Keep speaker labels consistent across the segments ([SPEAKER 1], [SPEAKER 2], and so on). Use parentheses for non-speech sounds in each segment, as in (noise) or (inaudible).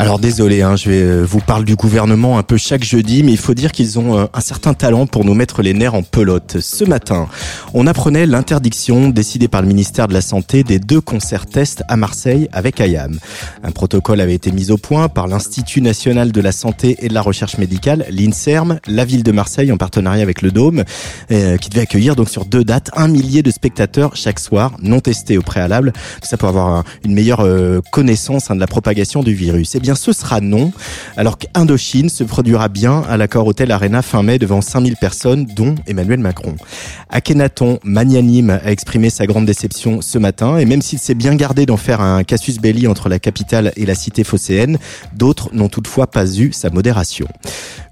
[SPEAKER 1] Alors désolé, hein, je vais euh, vous parle du gouvernement un peu chaque jeudi, mais il faut dire qu'ils ont euh, un certain talent pour nous mettre les nerfs en pelote. Ce matin, on apprenait l'interdiction décidée par le ministère de la Santé des deux concerts tests à Marseille avec IAM. Un protocole avait été mis au point par l'Institut national de la santé et de la recherche médicale, l'INSERM, la ville de Marseille en partenariat avec le Dôme, euh, qui devait accueillir donc sur deux dates un millier de spectateurs chaque soir, non testés au préalable. Tout ça pour avoir une meilleure connaissance hein, de la propagation du virus. Eh ce sera non, alors qu'Indochine se produira bien à l'accord Hôtel Arena fin mai devant 5000 personnes, dont Emmanuel Macron. Akhenaton, magnanime, a exprimé sa grande déception ce matin, et même s'il s'est bien gardé d'en faire un casus belli entre la capitale et la cité phocéenne, d'autres n'ont toutefois pas eu sa modération.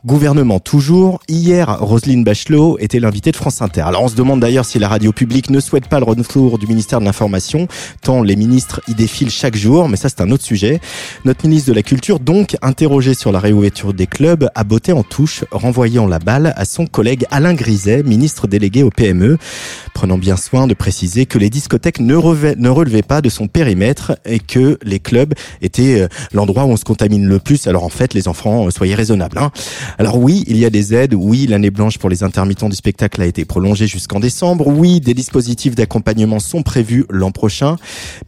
[SPEAKER 1] Gouvernement toujours. Hier, Roselyne Bachelot était l'invitée de France Inter. Alors on se demande d'ailleurs si la radio publique ne souhaite pas le retour du ministère de l'Information, tant les ministres y défilent chaque jour, mais ça c'est un autre sujet. Notre ministre de la Culture, donc, interrogé sur la réouverture des clubs, a botté en touche, renvoyant la balle à son collègue Alain Griset, ministre délégué au PME, prenant bien soin de préciser que les discothèques ne, ne relevaient pas de son périmètre et que les clubs étaient euh, l'endroit où on se contamine le plus. Alors en fait, les enfants, euh, soyez raisonnables. Hein. Alors oui, il y a des aides. Oui, l'année blanche pour les intermittents du spectacle a été prolongée jusqu'en décembre. Oui, des dispositifs d'accompagnement sont prévus l'an prochain.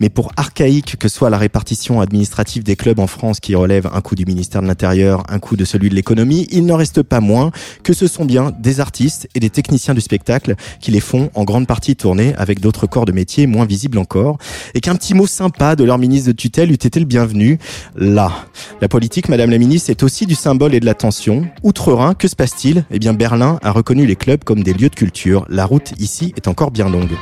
[SPEAKER 1] Mais pour archaïque que soit la répartition administrative des clubs en France qui relève un coup du ministère de l'Intérieur, un coup de celui de l'économie, il n'en reste pas moins que ce sont bien des artistes et des techniciens du spectacle qui les font en grande partie tourner avec d'autres corps de métier moins visibles encore. Et qu'un petit mot sympa de leur ministre de tutelle eût été le bienvenu. Là, la politique, Madame la ministre, est aussi du symbole et de l'attention. Outre-Rhin, que se passe-t-il? Eh bien, Berlin a reconnu les clubs comme des lieux de culture. La route ici est encore bien longue.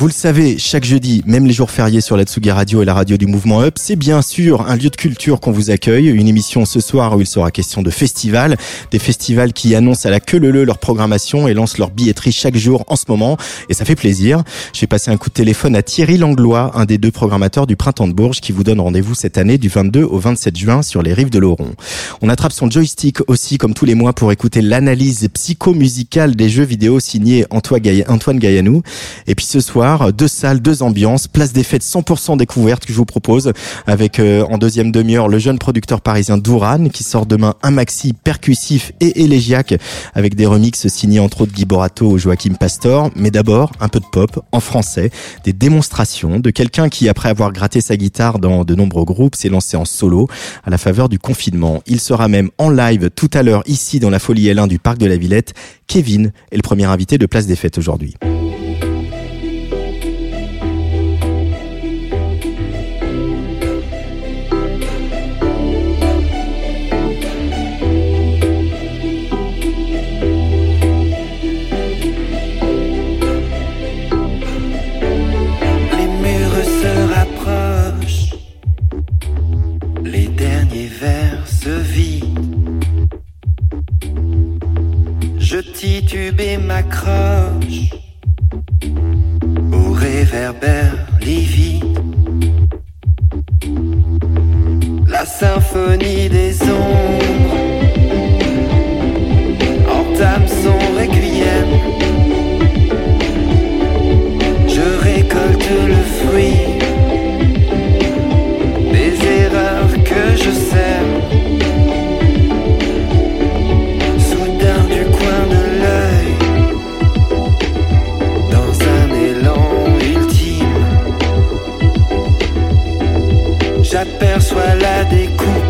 [SPEAKER 1] Vous le savez, chaque jeudi, même les jours fériés sur la Radio et la radio du Mouvement Up, c'est bien sûr un lieu de culture qu'on vous accueille. Une émission ce soir où il sera question de festivals. Des festivals qui annoncent à la queue leu leur programmation et lancent leur billetterie chaque jour en ce moment. Et ça fait plaisir. J'ai passé un coup de téléphone à Thierry Langlois, un des deux programmateurs du Printemps de Bourges, qui vous donne rendez-vous cette année du 22 au 27 juin sur les rives de l'Oron. On attrape son joystick aussi, comme tous les mois, pour écouter l'analyse psychomusicale des jeux vidéo signés Antoine Gaillanou. Et puis ce soir, deux salles, deux ambiances, place des fêtes 100% découverte que je vous propose avec euh, en deuxième demi-heure le jeune producteur parisien Douran qui sort demain un maxi percussif et élégiaque avec des remixes signés entre autres Guy Borato ou Joachim Pastor, mais d'abord un peu de pop en français, des démonstrations de quelqu'un qui après avoir gratté sa guitare dans de nombreux groupes s'est lancé en solo à la faveur du confinement. Il sera même en live tout à l'heure ici dans la folie L1 du parc de la Villette. Kevin est le premier invité de Place des Fêtes aujourd'hui.
[SPEAKER 2] Titubé m'accroche au réverbère livide. La symphonie des ombres entame son requiem. Je récolte le fruit des erreurs que je sème. J'aperçois la découpe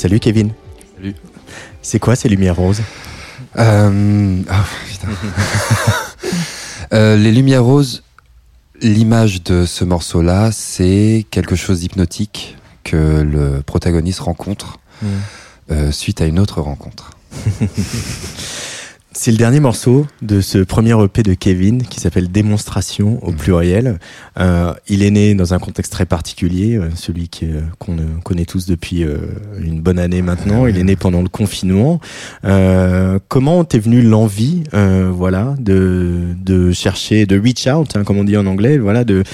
[SPEAKER 1] Salut Kevin.
[SPEAKER 3] Salut.
[SPEAKER 1] C'est quoi ces lumières roses
[SPEAKER 3] Euh, ah, putain. (laughs) Euh, les lumières roses, l'image de ce morceau-là, c'est quelque chose d'hypnotique que le protagoniste rencontre euh, suite à une autre rencontre. (laughs)
[SPEAKER 1] C'est le dernier morceau de ce premier EP de Kevin qui s'appelle Démonstration au pluriel. Euh, il est né dans un contexte très particulier, euh, celui euh, qu'on euh, connaît tous depuis une bonne année maintenant. Il est né pendant le confinement. Euh, comment t'es venu l'envie, euh, voilà, de de chercher, de reach out, hein, comme on dit en anglais, voilà, de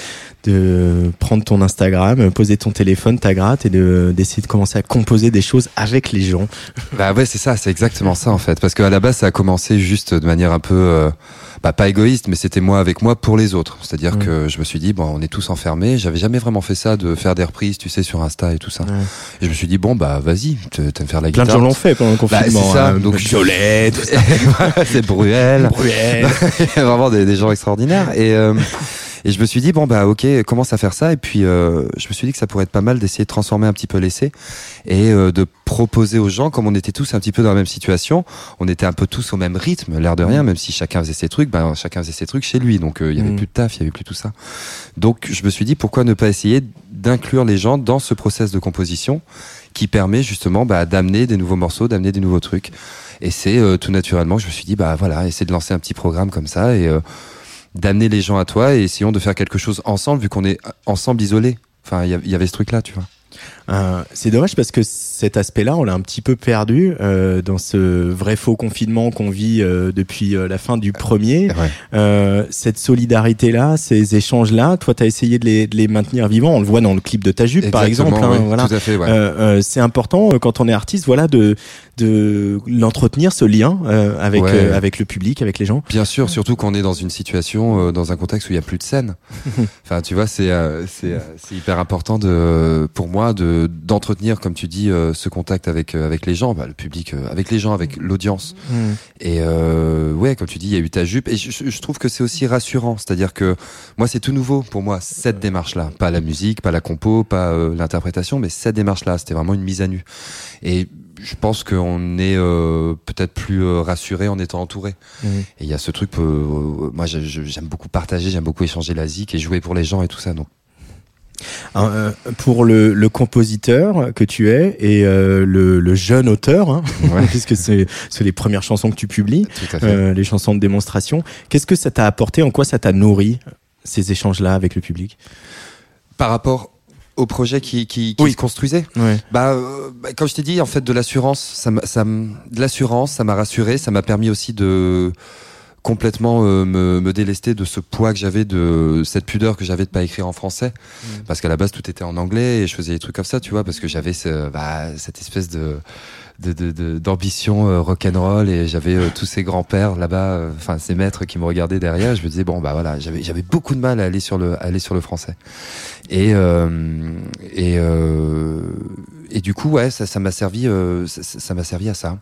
[SPEAKER 1] de prendre ton Instagram, poser ton téléphone, ta gratte et de d'essayer de commencer à composer des choses avec les gens.
[SPEAKER 3] Bah ouais, c'est ça, c'est exactement ça en fait. Parce qu'à la base, ça a commencé juste de manière un peu, euh, bah, pas égoïste, mais c'était moi avec moi pour les autres. C'est-à-dire que je me suis dit, bon, on est tous enfermés. J'avais jamais vraiment fait ça, de faire des reprises, tu sais, sur Insta et tout ça.
[SPEAKER 1] Ouais.
[SPEAKER 3] Et je me suis dit, bon, bah vas-y, t'aimes faire la
[SPEAKER 1] Plein de
[SPEAKER 3] guitare.
[SPEAKER 1] gens l'ont fait pendant le
[SPEAKER 3] Bah,
[SPEAKER 1] confinement.
[SPEAKER 3] c'est ça.
[SPEAKER 1] hein.
[SPEAKER 3] Donc,
[SPEAKER 1] Violet, tout ça. (laughs)
[SPEAKER 3] C'est Bruel.
[SPEAKER 1] Bruel. (laughs)
[SPEAKER 3] vraiment des, des gens extraordinaires. Et, euh, Et je me suis dit, bon, bah, ok, commence à faire ça. Et puis, euh, je me suis dit que ça pourrait être pas mal d'essayer de transformer un petit peu l'essai et euh, de proposer aux gens, comme on était tous un petit peu dans la même situation, on était un peu tous au même rythme, l'air de rien, même si chacun faisait ses trucs, ben, chacun faisait ses trucs chez lui. Donc, euh, il y avait
[SPEAKER 1] Mm.
[SPEAKER 3] plus de taf, il y avait plus tout ça. Donc, je me suis dit, pourquoi ne pas essayer d'inclure les gens dans ce process de composition qui permet justement bah, d'amener des nouveaux morceaux, d'amener des nouveaux trucs. Et c'est euh, tout naturellement je me suis dit, bah voilà, essayer de lancer un petit programme comme ça et euh, d'amener les gens à toi et essayons de faire quelque chose ensemble vu qu'on est ensemble isolés. Enfin, il y avait ce truc-là, tu vois.
[SPEAKER 1] Euh, c'est dommage parce que cet aspect-là, on l'a un petit peu perdu euh, dans ce vrai faux confinement qu'on vit euh, depuis euh, la fin du premier.
[SPEAKER 3] Ouais.
[SPEAKER 1] Euh, cette solidarité-là, ces échanges-là, toi, tu as essayé de les, de les maintenir vivants. On le voit dans le clip de ta jupe, par exemple. Hein,
[SPEAKER 3] ouais,
[SPEAKER 1] voilà.
[SPEAKER 3] Tout à fait, ouais.
[SPEAKER 1] Euh, euh, c'est important euh, quand on est artiste, voilà, de de l'entretenir ce lien euh, avec
[SPEAKER 3] Ouais.
[SPEAKER 1] euh, avec le public, avec les gens.
[SPEAKER 3] Bien sûr, surtout qu'on est dans une situation, euh, dans un contexte où il y a plus de scène. (laughs) enfin, tu vois, c'est euh, c'est euh, c'est hyper important de pour moi de d'entretenir, comme tu dis, euh, ce contact avec euh, avec les gens, bah, le public, euh, avec les gens, avec l'audience. Et euh, ouais, comme tu dis, il y a eu ta jupe. Et je, trouve que c'est aussi rassurant. C'est-à-dire que moi, c'est tout nouveau pour moi, cette démarche-là. Pas la musique, pas la compo, pas euh, l'interprétation, mais cette démarche-là. C'était vraiment une mise à nu. Et je pense qu'on est euh, peut-être plus euh, rassuré en étant entouré.
[SPEAKER 1] Mhm.
[SPEAKER 3] Et il y a ce truc, euh, moi j'aime beaucoup partager, j'aime beaucoup échanger la zik et jouer pour les gens et tout ça. Donc
[SPEAKER 1] Euh, pour le, le compositeur que tu es et euh, le, le jeune auteur, hein, (laughs)
[SPEAKER 3] Ouais.
[SPEAKER 1] puisque c'est les premières chansons que tu publies, euh, les chansons de démonstration. Qu'est-ce que ça t'a apporté En quoi ça t'a nourri ces échanges-là avec le public?
[SPEAKER 3] Par rapport au projet qui, qui, qui
[SPEAKER 1] Oui.
[SPEAKER 3] se construisait,
[SPEAKER 1] Ouais.
[SPEAKER 3] Bah, euh, bah, comme je t'ai dit, en fait, de l'assurance, ça, de l'assurance, ça m'a rassuré, ça m'a permis aussi de complètement euh, me, me délester de ce poids que j'avais, de cette pudeur que j'avais de pas écrire en français, parce qu'à la base tout était en anglais et je faisais des trucs comme ça, tu vois, parce que j'avais ce, bah, cette espèce de de- de- de- d'ambition euh, rock'n'roll et j'avais euh, tous ces grands-pères là-bas, euh, enfin ces maîtres qui me regardaient derrière. Je me disais bon bah voilà, j'avais j'avais beaucoup de mal à aller sur le à aller sur le français. Et euh, et euh, et du coup ouais ça ça m'a servi ça m'a servi à ça.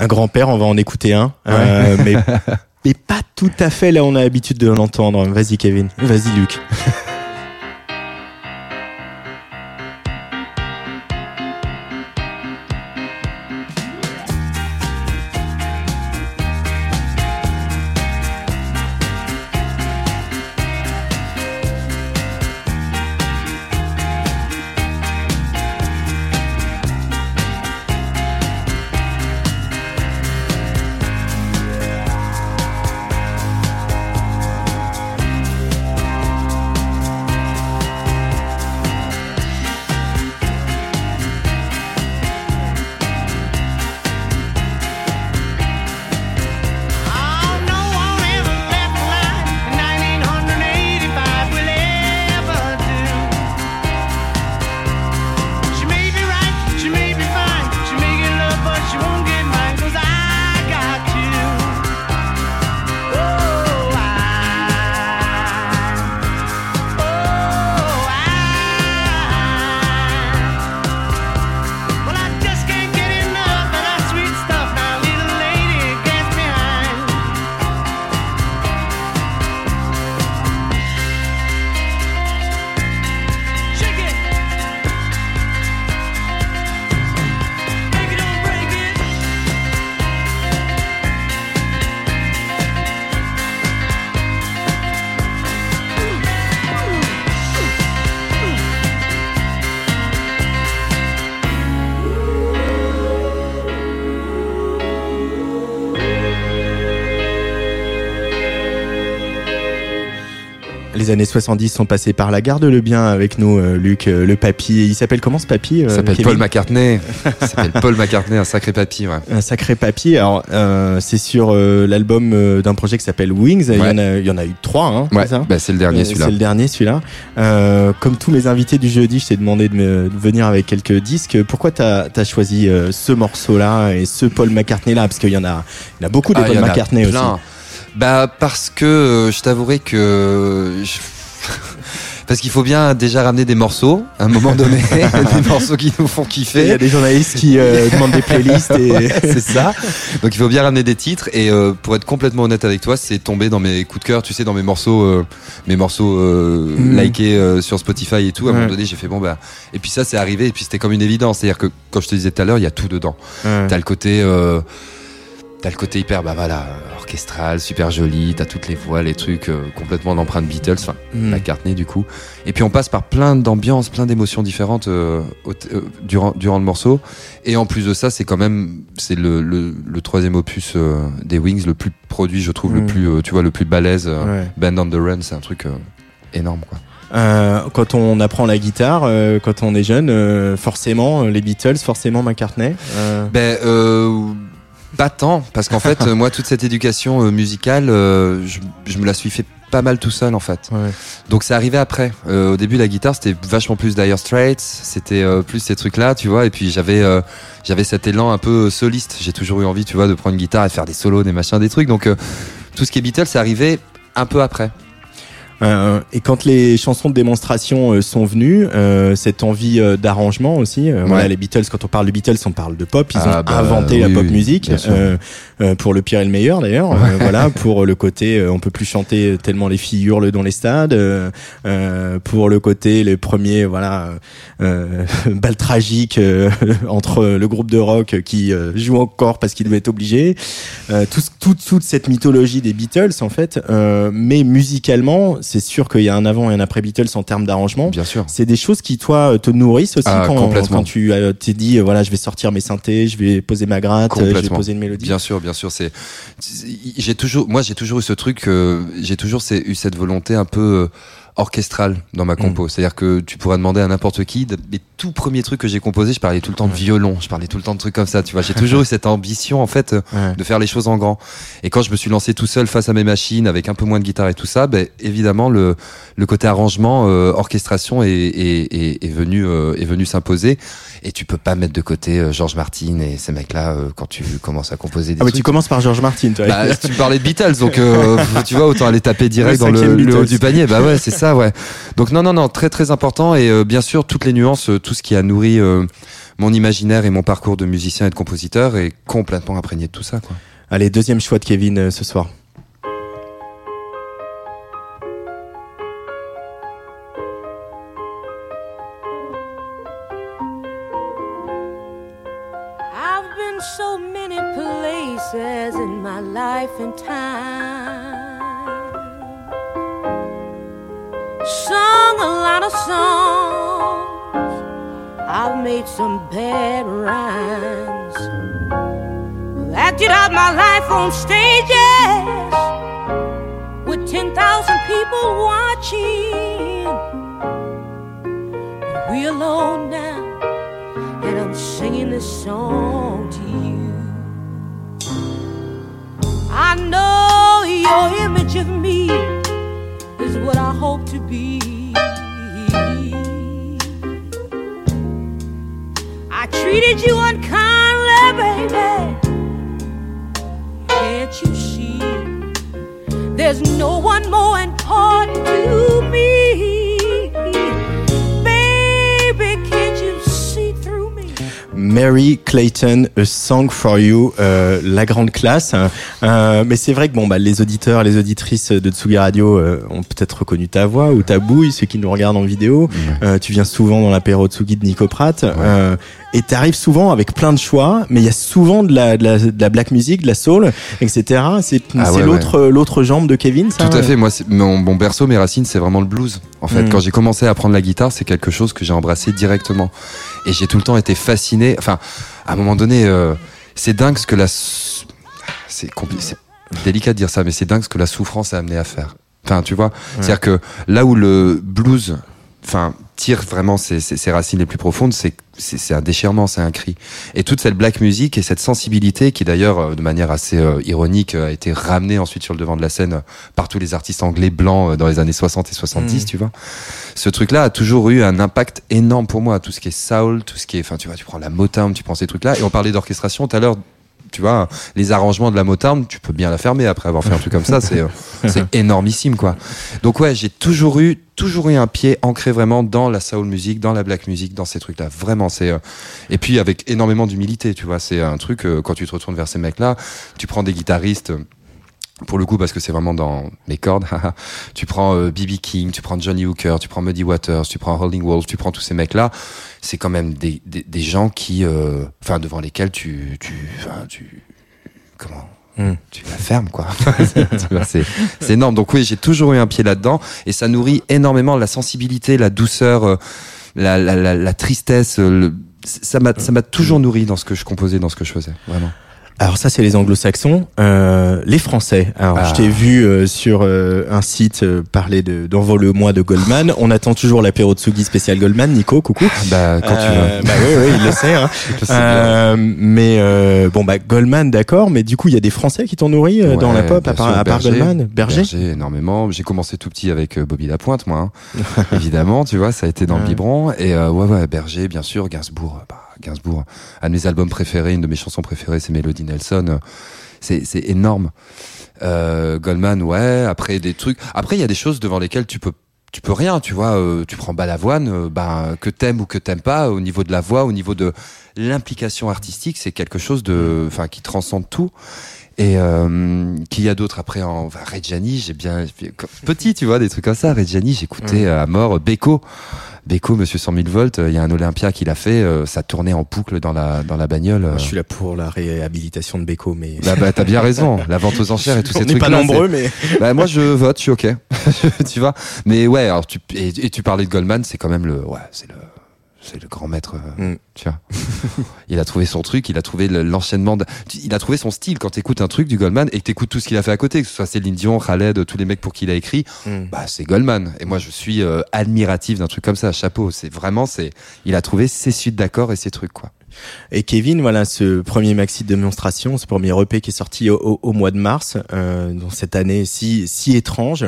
[SPEAKER 1] Un grand-père, on va en écouter un, euh, mais, (laughs) mais pas tout à fait là on a l'habitude de l'entendre. Vas-y Kevin, vas-y Luc. Les années 70 sont passées par là. Garde-le bien avec nous, euh, Luc, euh, le papy. Il s'appelle comment ce papy euh,
[SPEAKER 3] Il s'appelle Paul McCartney. Il s'appelle Paul McCartney, un sacré papy. Ouais.
[SPEAKER 1] Un sacré papier. Alors, c'est sur l'album d'un projet qui s'appelle Wings. Il, y en a, il y en a eu trois, hein,
[SPEAKER 3] Ouais,
[SPEAKER 1] c'est
[SPEAKER 3] bah, c'est le dernier celui-là.
[SPEAKER 1] C'est le dernier, celui-là. Comme tous mes invités du jeudi, je t'ai demandé de, me, de venir avec quelques disques. Pourquoi t'as as choisi ce morceau-là et ce Paul McCartney-là? Parce qu'il y en a, il y en a beaucoup de
[SPEAKER 3] Ah,
[SPEAKER 1] Paul McCartney aussi.
[SPEAKER 3] Bah parce que euh, je t'avouerai que je- (laughs) Parce qu'il faut bien déjà ramener des morceaux à un moment donné, (laughs) des morceaux qui nous font
[SPEAKER 1] Il y
[SPEAKER 3] kiffer.
[SPEAKER 1] a des journalistes qui euh, (laughs) demandent des playlists et
[SPEAKER 3] c'est ça. Donc il faut bien ramener des titres et euh, pour être complètement honnête avec toi, c'est tombé dans mes coups de cœur, tu sais, dans mes morceaux, euh, mes morceaux euh,
[SPEAKER 1] Mm.
[SPEAKER 3] likés euh, sur Spotify et tout. À un
[SPEAKER 1] Ouais.
[SPEAKER 3] moment donné, j'ai fait bon bah. Et puis ça, c'est arrivé et puis c'était comme une évidence. C'est-à-dire que comme je te disais tout à l'heure, il y a tout dedans.
[SPEAKER 1] Ouais.
[SPEAKER 3] T'as le côté. T'as le côté hyper, bah voilà, orchestral, super joli, t'as toutes les voix, les trucs euh, complètement d'empreinte Beatles, enfin
[SPEAKER 1] Mm.
[SPEAKER 3] McCartney du coup. Et puis on passe par plein d'ambiances, plein d'émotions différentes euh, au- euh, durant, durant le morceau. Et en plus de ça, c'est quand même c'est le, le, le troisième opus euh, des Wings, le plus produit, je trouve, le
[SPEAKER 1] Mm.
[SPEAKER 3] plus, euh, tu vois, le plus balèze.
[SPEAKER 1] Ouais.
[SPEAKER 3] Band on the Run, c'est un truc énorme quoi.
[SPEAKER 1] Euh, quand on apprend la guitare, euh, quand on est jeune, euh, forcément les Beatles, forcément McCartney.
[SPEAKER 3] Ben euh, pas tant, parce qu'en fait, euh, moi, toute cette éducation euh, musicale, euh, je, je me la suis fait pas mal tout seul en fait.
[SPEAKER 1] ouais.
[SPEAKER 3] Donc c'est arrivé après. Euh, au début, la guitare c'était vachement plus Dire Straits, c'était euh, plus ces trucs-là, tu vois. Et puis j'avais euh, j'avais cet élan un peu soliste. J'ai toujours eu envie, tu vois, de prendre une guitare et faire des solos, des machins, des trucs. Donc tout ce qui est Beatles, c'est arrivé un peu après.
[SPEAKER 1] Euh, et quand les chansons de démonstration euh, sont venues, euh, cette envie d'arrangement aussi. Voilà, les Beatles, quand on parle de Beatles, on parle de pop. Ils
[SPEAKER 3] Ah,
[SPEAKER 1] ont
[SPEAKER 3] bah,
[SPEAKER 1] inventé la pop
[SPEAKER 3] oui,
[SPEAKER 1] musique pour le pire et le meilleur d'ailleurs. Voilà, (laughs) pour le côté, on peut plus chanter tellement les filles hurlent dans les stades. pour le côté, les premiers, voilà, euh, (laughs) balles tragiques (laughs) entre le groupe de rock qui joue encore parce qu'il devait être obligé. Tout, tout- toute cette mythologie des Beatles en fait, mais musicalement, c'est sûr qu'il y a un avant et un après Beatles en termes d'arrangement.
[SPEAKER 3] Bien sûr.
[SPEAKER 1] C'est des choses qui toi te nourrissent aussi
[SPEAKER 3] Ah,
[SPEAKER 1] quand, tu euh, t'es dit euh, voilà je vais sortir mes synthés, je vais poser ma gratte, je vais poser une mélodie.
[SPEAKER 3] Bien sûr, bien sûr. C'est, j'ai toujours, moi, j'ai toujours eu ce truc, euh, j'ai toujours eu cette volonté un peu euh, orchestrale dans ma compo. C'est-à-dire que tu pourras demander à n'importe qui. de- Les tout premiers trucs que j'ai composés, je parlais tout le temps de violon, je parlais tout le temps de trucs comme ça. Tu vois, j'ai toujours eu cette ambition en fait euh,
[SPEAKER 1] Ouais.
[SPEAKER 3] de faire les choses en grand. Et quand je me suis lancé tout seul face à mes machines, avec un peu moins de guitare et tout ça, ben évidemment le le côté arrangement, euh, orchestration est, est, est, est venu euh, est venu s'imposer. Et tu peux pas mettre de côté euh, George Martin et ces mecs-là euh, quand tu commences à composer des
[SPEAKER 1] Ah mais tu commences par George Martin toi.
[SPEAKER 3] Bah, (laughs) tu parlais de Beatles, donc euh, (laughs) tu vois autant aller taper direct
[SPEAKER 1] Le
[SPEAKER 3] dans le, haut du panier. Bah ouais, c'est ça, ouais. Donc non, non, non, très très important et euh, bien sûr toutes les nuances, euh, tout ce qui a nourri euh, mon imaginaire et mon parcours de musicien et de compositeur est complètement imprégné de tout ça, quoi.
[SPEAKER 1] Allez deuxième choix de Kevin euh, ce soir.
[SPEAKER 4] Life and time. Sung a lot of songs. I've made some bad rhymes. Acted out my life on stages with 10,000 people watching. But we alone now and I'm singing this song to you. I know your image of me is what I hope to be. I treated you unkindly, baby. Can't you see? There's no one more important to me.
[SPEAKER 1] Mary Clayton, A Song for You, euh, la grande classe. Euh, mais c'est vrai que bon, bah, les auditeurs, les auditrices de Tsugi Radio euh, ont peut-être reconnu ta voix ou ta bouille, ceux qui nous regardent en vidéo. Tu viens souvent dans l'apéro Tsugi de Nico Pratt. Euh, et t'arrives souvent avec plein de choix, mais il y a souvent de la, de la, de la black music, de la soul, etc. C'est
[SPEAKER 3] Ah ouais,
[SPEAKER 1] l'autre l'autre jambe de Kevin, ça
[SPEAKER 3] Tout à fait. Moi, mon, mon berceau, mes racines, c'est vraiment le blues. En fait,
[SPEAKER 1] Mm.
[SPEAKER 3] quand j'ai commencé à apprendre la guitare, c'est quelque chose que j'ai embrassé directement. Et j'ai tout le temps été fasciné. Enfin, à un moment donné, euh, c'est dingue ce que la. C'est compli- c'est délicat de dire ça, mais c'est dingue ce que la souffrance a amené à faire. Enfin, tu vois, c'est-à-dire que là où le blues, enfin, tire vraiment ses, ses- ses racines les plus profondes, c'est c'est un déchirement, c'est un cri. Et toute cette black music et cette sensibilité qui d'ailleurs, euh, de manière assez euh, ironique, euh, a été ramenée ensuite sur le devant de la scène par tous les artistes anglais blancs dans les années 60 et 70,
[SPEAKER 1] Mm.
[SPEAKER 3] tu vois. Ce truc-là a toujours eu un impact énorme pour moi. Tout ce qui est soul, tout ce qui est, enfin, tu vois, tu prends la Motown, tu prends ces trucs-là. Et on parlait d'orchestration tout à l'heure tu vois, les arrangements de la Motown, tu peux bien la fermer après avoir fait un truc comme ça, c'est euh, (laughs) c'est énormissime quoi. Donc ouais, j'ai toujours eu toujours eu un pied ancré vraiment dans la soul music, dans la black music, dans ces trucs-là. Vraiment, c'est euh, et puis avec énormément d'humilité, tu vois. C'est un truc euh, quand tu te retournes vers ces mecs-là, tu prends des guitaristes. Euh, Pour le coup, parce que c'est vraiment dans mes cordes, (laughs) tu prends BB King, tu prends Johnny Hooker, tu prends Muddy Waters, tu prends Holding Wolf, tu prends tous ces mecs-là, c'est quand même des, des, des gens qui, euh, enfin, devant lesquels tu, tu, tu, comment,
[SPEAKER 1] Hmm.
[SPEAKER 3] tu la fermes quoi. (laughs) C'est, c'est énorme. Donc oui, j'ai toujours eu un pied là-dedans et ça nourrit énormément la sensibilité, la douceur, euh, la, la, la, la tristesse. euh, le- ça m'a, ça m'a toujours nourri dans ce que je composais, dans ce que je faisais, vraiment.
[SPEAKER 1] Alors ça c'est les anglo-saxons, euh, les français. Alors
[SPEAKER 3] Ah.
[SPEAKER 1] je t'ai vu euh, sur euh, un site euh, parler de d'envole-moi de Goldman. On attend toujours l'apéro de Sugi spécial Goldman. Nico, coucou.
[SPEAKER 3] Bah, quand
[SPEAKER 1] Euh,
[SPEAKER 3] tu veux.
[SPEAKER 1] Bah oui, oui, il le sait. Hein. (laughs)
[SPEAKER 3] Sais.
[SPEAKER 1] Euh, mais euh, bon bah Goldman d'accord, mais du coup il y a des Français qui t'ont nourri euh, dans la
[SPEAKER 3] Ouais,
[SPEAKER 1] pop à part,
[SPEAKER 3] sûr,
[SPEAKER 1] à part
[SPEAKER 3] Berger.
[SPEAKER 1] Goldman, Berger?
[SPEAKER 3] énormément. J'ai commencé tout petit avec euh, Bobby Lapointe, moi. hein. (laughs) Évidemment, tu vois, ça a été dans le
[SPEAKER 1] Ouais.
[SPEAKER 3] biberon. Et euh, ouais, ouais, Berger, bien sûr, Gainsbourg. euh, Bah, Gainsbourg, un de mes albums préférés, une de mes chansons préférées, c'est Melody Nelson. C'est, c'est énorme. Euh, Goldman, ouais. Après des trucs. Après, il y a des choses devant lesquelles tu peux tu peux rien, tu vois. euh, tu prends Balavoine, euh, ben que t'aimes ou que t'aimes pas, au niveau de la voix, au niveau de l'implication artistique, c'est quelque chose de, enfin, qui transcende tout. Et euh, qu'il y a d'autres après en enfin, Reggiani, j'ai bien petit, tu vois, des trucs comme ça. Reggiani, j'écoutais à mort Beko. Beko, Monsieur 100 000 volts. Il y a un Olympia qui l'a fait. euh, ça tournait en boucle dans la dans la bagnole. euh.
[SPEAKER 1] Je suis là pour la réhabilitation de Beko, mais
[SPEAKER 3] Bah, bah t'as bien raison. La vente aux enchères et (laughs) tous
[SPEAKER 1] on
[SPEAKER 3] ces
[SPEAKER 1] n'est
[SPEAKER 3] trucs.
[SPEAKER 1] pas nombreux, mais (laughs)
[SPEAKER 3] Bah moi je vote, je suis ok. (laughs) tu vois. Mais ouais, alors tu et, et tu parlais de Goldman, c'est quand même le ouais, c'est le c'est le grand maître. euh,
[SPEAKER 1] Mm.
[SPEAKER 3] Tu vois. il a trouvé son truc, il a trouvé le- l'enchaînement. de- il a trouvé son style quand t'écoutes un truc du Goldman et que t'écoutes tout ce qu'il a fait à côté, que ce soit Céline Dion, Khaled, tous les mecs pour qui il a écrit.
[SPEAKER 1] Mm.
[SPEAKER 3] Bah c'est Goldman. Et moi je suis euh, admiratif d'un truc comme ça. Chapeau. C'est vraiment c'est. Il a trouvé ses suites d'accords et ses trucs quoi.
[SPEAKER 1] Et Kevin, voilà, ce premier maxi de démonstration, ce premier EP qui est sorti au, au- au mois de mars, euh, dans cette année si si étrange.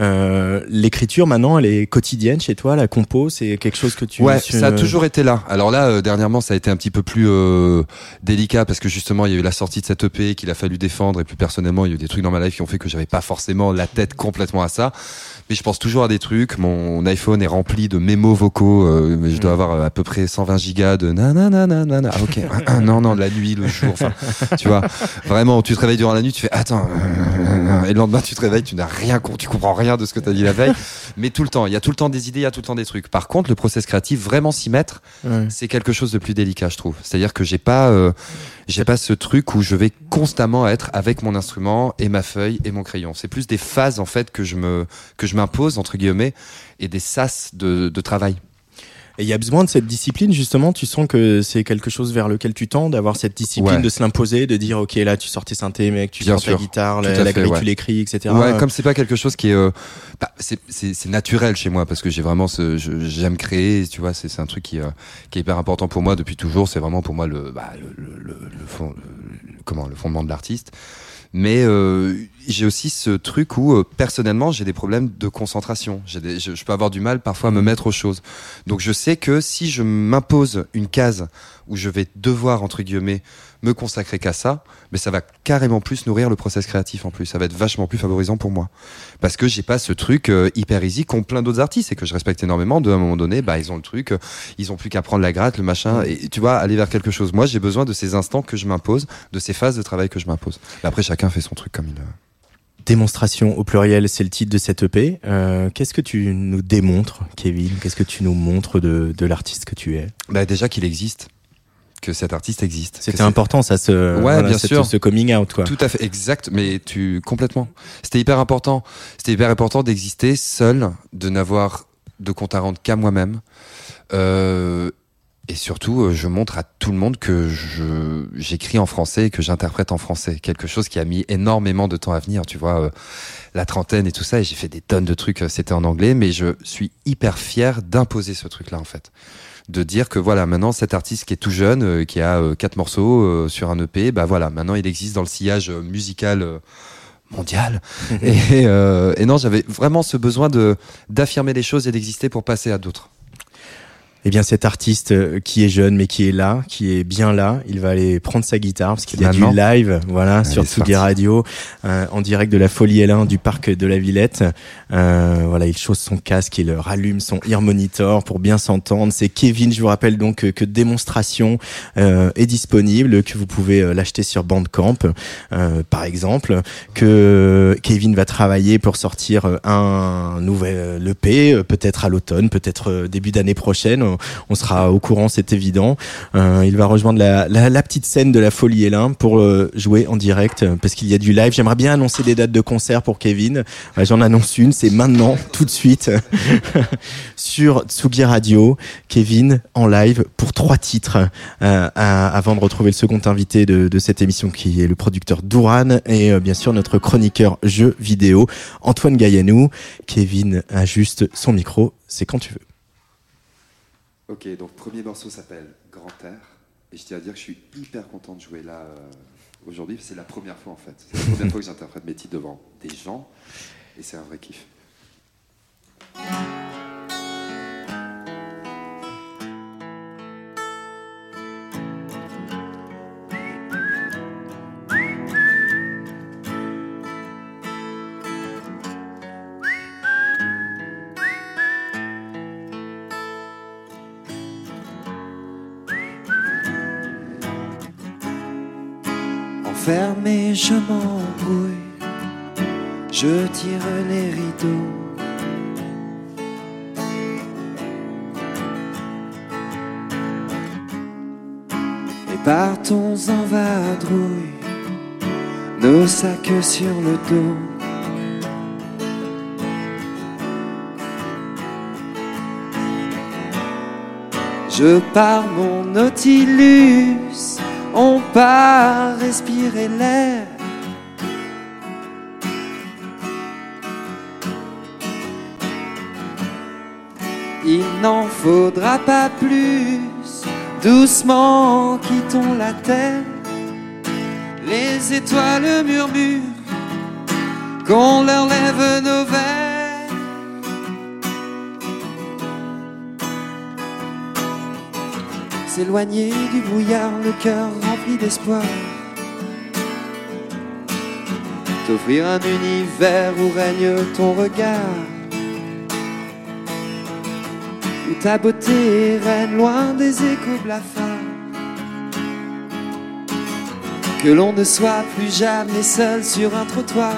[SPEAKER 1] Euh, L'écriture maintenant, elle est quotidienne chez toi. La compo, c'est quelque chose que tu.
[SPEAKER 3] Ouais,
[SPEAKER 1] tu-
[SPEAKER 3] ça a toujours été là. Alors là, euh, dernièrement, ça a été un petit peu plus euh, délicat parce que justement, il y a eu la sortie de cette EP qu'il a fallu défendre et plus personnellement, il y a eu des trucs dans ma life qui ont fait que j'avais pas forcément la tête complètement à ça. Mais je pense toujours à des trucs. Mon iPhone est rempli de mémos vocaux. euh, mais je dois avoir euh, à peu près 120 gigas de nanana. Nanana. Ah ok. (laughs) non non, la nuit, le jour. Enfin, tu vois. Vraiment, tu te réveilles durant la nuit, tu fais attends. Et le lendemain, tu te réveilles, tu n'as rien, tu comprends rien de ce que tu as dit la veille. Mais tout le temps, il y a tout le temps des idées, il y a tout le temps des trucs. Par contre, le process créatif, vraiment s'y mettre,
[SPEAKER 1] Ouais.
[SPEAKER 3] c'est quelque chose de plus délicat, je trouve. C'est-à-dire que j'ai pas, euh, j'ai pas ce truc où je vais constamment être avec mon instrument et ma feuille et mon crayon. C'est plus des phases en fait que je me, que je m'impose entre guillemets et des sas de, de travail.
[SPEAKER 1] Et il y a besoin de cette discipline justement. Tu sens que c'est quelque chose vers lequel tu tends, d'avoir cette discipline,
[SPEAKER 3] Ouais.
[SPEAKER 1] de se l'imposer, de dire ok là tu sors tes synthés, mec, tu
[SPEAKER 3] Bien
[SPEAKER 1] sors ta
[SPEAKER 3] sûr.
[SPEAKER 1] guitare,
[SPEAKER 3] Tout
[SPEAKER 1] la, la
[SPEAKER 3] fait,
[SPEAKER 1] grille
[SPEAKER 3] ouais.
[SPEAKER 1] tu l'écris, etc.
[SPEAKER 3] Ouais, comme c'est pas quelque chose qui est, euh, bah, c'est, naturel chez moi parce que j'ai vraiment ce, j'aime créer, tu vois, c'est, c'est un truc qui, euh, qui est hyper important pour moi depuis toujours. C'est vraiment pour moi le, bah, le, le, fond, le- comment, le fondement de l'artiste. Mais euh, j'ai aussi ce truc où euh, personnellement j'ai des problèmes de concentration. Des, je, je peux avoir du mal parfois à me mettre aux choses. Donc je sais que si je m'impose une case où je vais devoir entre guillemets me consacrer qu'à ça, mais ça va carrément plus nourrir le process créatif en plus. Ça va être vachement plus favorisant pour moi parce que j'ai pas ce truc euh, hyper easy qu'ont plein d'autres artistes et que je respecte énormément. De à un moment donné, bah ils ont le truc, euh, ils ont plus qu'à prendre la gratte, le machin, et tu vois aller vers quelque chose. Moi, j'ai besoin de ces instants que je m'impose, de ces phases de travail que je m'impose. Après, chacun fait son truc comme il.
[SPEAKER 1] Démonstration au pluriel, c'est le titre de cette EP. Euh, Qu'est-ce que tu nous démontres, Kevin? Qu'est-ce que tu nous montres de, de l'artiste que tu es?
[SPEAKER 3] Bah déjà qu'il existe, que cet artiste existe.
[SPEAKER 1] C'était important, ça, ce,
[SPEAKER 3] Ouais, bien sûr.
[SPEAKER 1] ce coming out, quoi.
[SPEAKER 3] Tout à fait, exact, mais tu complètement. C'était hyper important. C'était hyper important d'exister seul, de n'avoir de compte à rendre qu'à moi-même. Euh, et surtout, euh, je montre à tout le monde que je j'écris en français et que j'interprète en français. Quelque chose qui a mis énormément de temps à venir, tu vois. euh, la trentaine et tout ça, et j'ai fait des tonnes de trucs, euh, c'était en anglais, mais je suis hyper fier d'imposer ce truc-là, en fait. De dire que voilà, maintenant, cet artiste qui est tout jeune, euh, qui a euh, quatre morceaux euh, sur un EP, bah voilà, maintenant il existe dans le sillage musical mondial. (laughs) et, euh, et non, j'avais vraiment ce besoin de d'affirmer les choses et d'exister pour passer à d'autres.
[SPEAKER 1] Eh bien, cet artiste euh, qui est jeune mais qui est là, qui est bien là, il va aller prendre sa guitare parce qu'il y a
[SPEAKER 3] Maintenant.
[SPEAKER 1] du live, voilà,
[SPEAKER 3] Allez,
[SPEAKER 1] sur
[SPEAKER 3] c'est
[SPEAKER 1] Tsugi
[SPEAKER 3] parti.
[SPEAKER 1] Radio, euh, en direct de la Folie L1 du parc de la Villette. Euh, voilà, il chausse son casque, il rallume son ear monitor pour bien s'entendre. C'est Kevin, je vous rappelle donc que, que démonstration euh, est disponible, que vous pouvez euh, l'acheter sur Bandcamp, euh, par exemple, que Kevin va travailler pour sortir euh, un nouvel euh, EP, euh, peut-être à l'automne, peut-être euh, début d'année prochaine. On, sera au courant, c'est évident. Euh, il va rejoindre la, petite scène de la Folie L1 pour euh, jouer en direct euh, parce qu'il y a du live. J'aimerais bien annoncer des dates de concert pour Kevin. J'en annonce une, c'est maintenant, (laughs) tout de suite, (laughs) sur Tsugi Radio. Kevin en live pour trois titres avant de retrouver le second invité de, cette émission qui est le producteur Douran et bien sûr notre chroniqueur jeux vidéo Antoine Gaillanou. Kevin a juste son micro, c'est quand tu veux.
[SPEAKER 5] Ok, donc premier morceau s'appelle Grand Air. Et je tiens à dire que je suis hyper content de jouer là euh, aujourd'hui. C'est la première fois en fait. C'est la première (laughs) fois que j'interprète mes titres devant des gens. Et c'est un vrai kiff.
[SPEAKER 2] Je m'embrouille, je tire les rideaux. Et partons en vadrouille, nos sacs sur le dos. Je pars mon Nautilus, on part respirer l'air. N'en faudra pas plus, doucement quittons la terre. Les étoiles murmurent qu'on leur lève nos verres. S'éloigner du brouillard, le cœur rempli d'espoir. T'offrir un univers où règne ton regard. Ta beauté règne loin des échos blafards. Que l'on ne soit plus jamais seul sur un trottoir.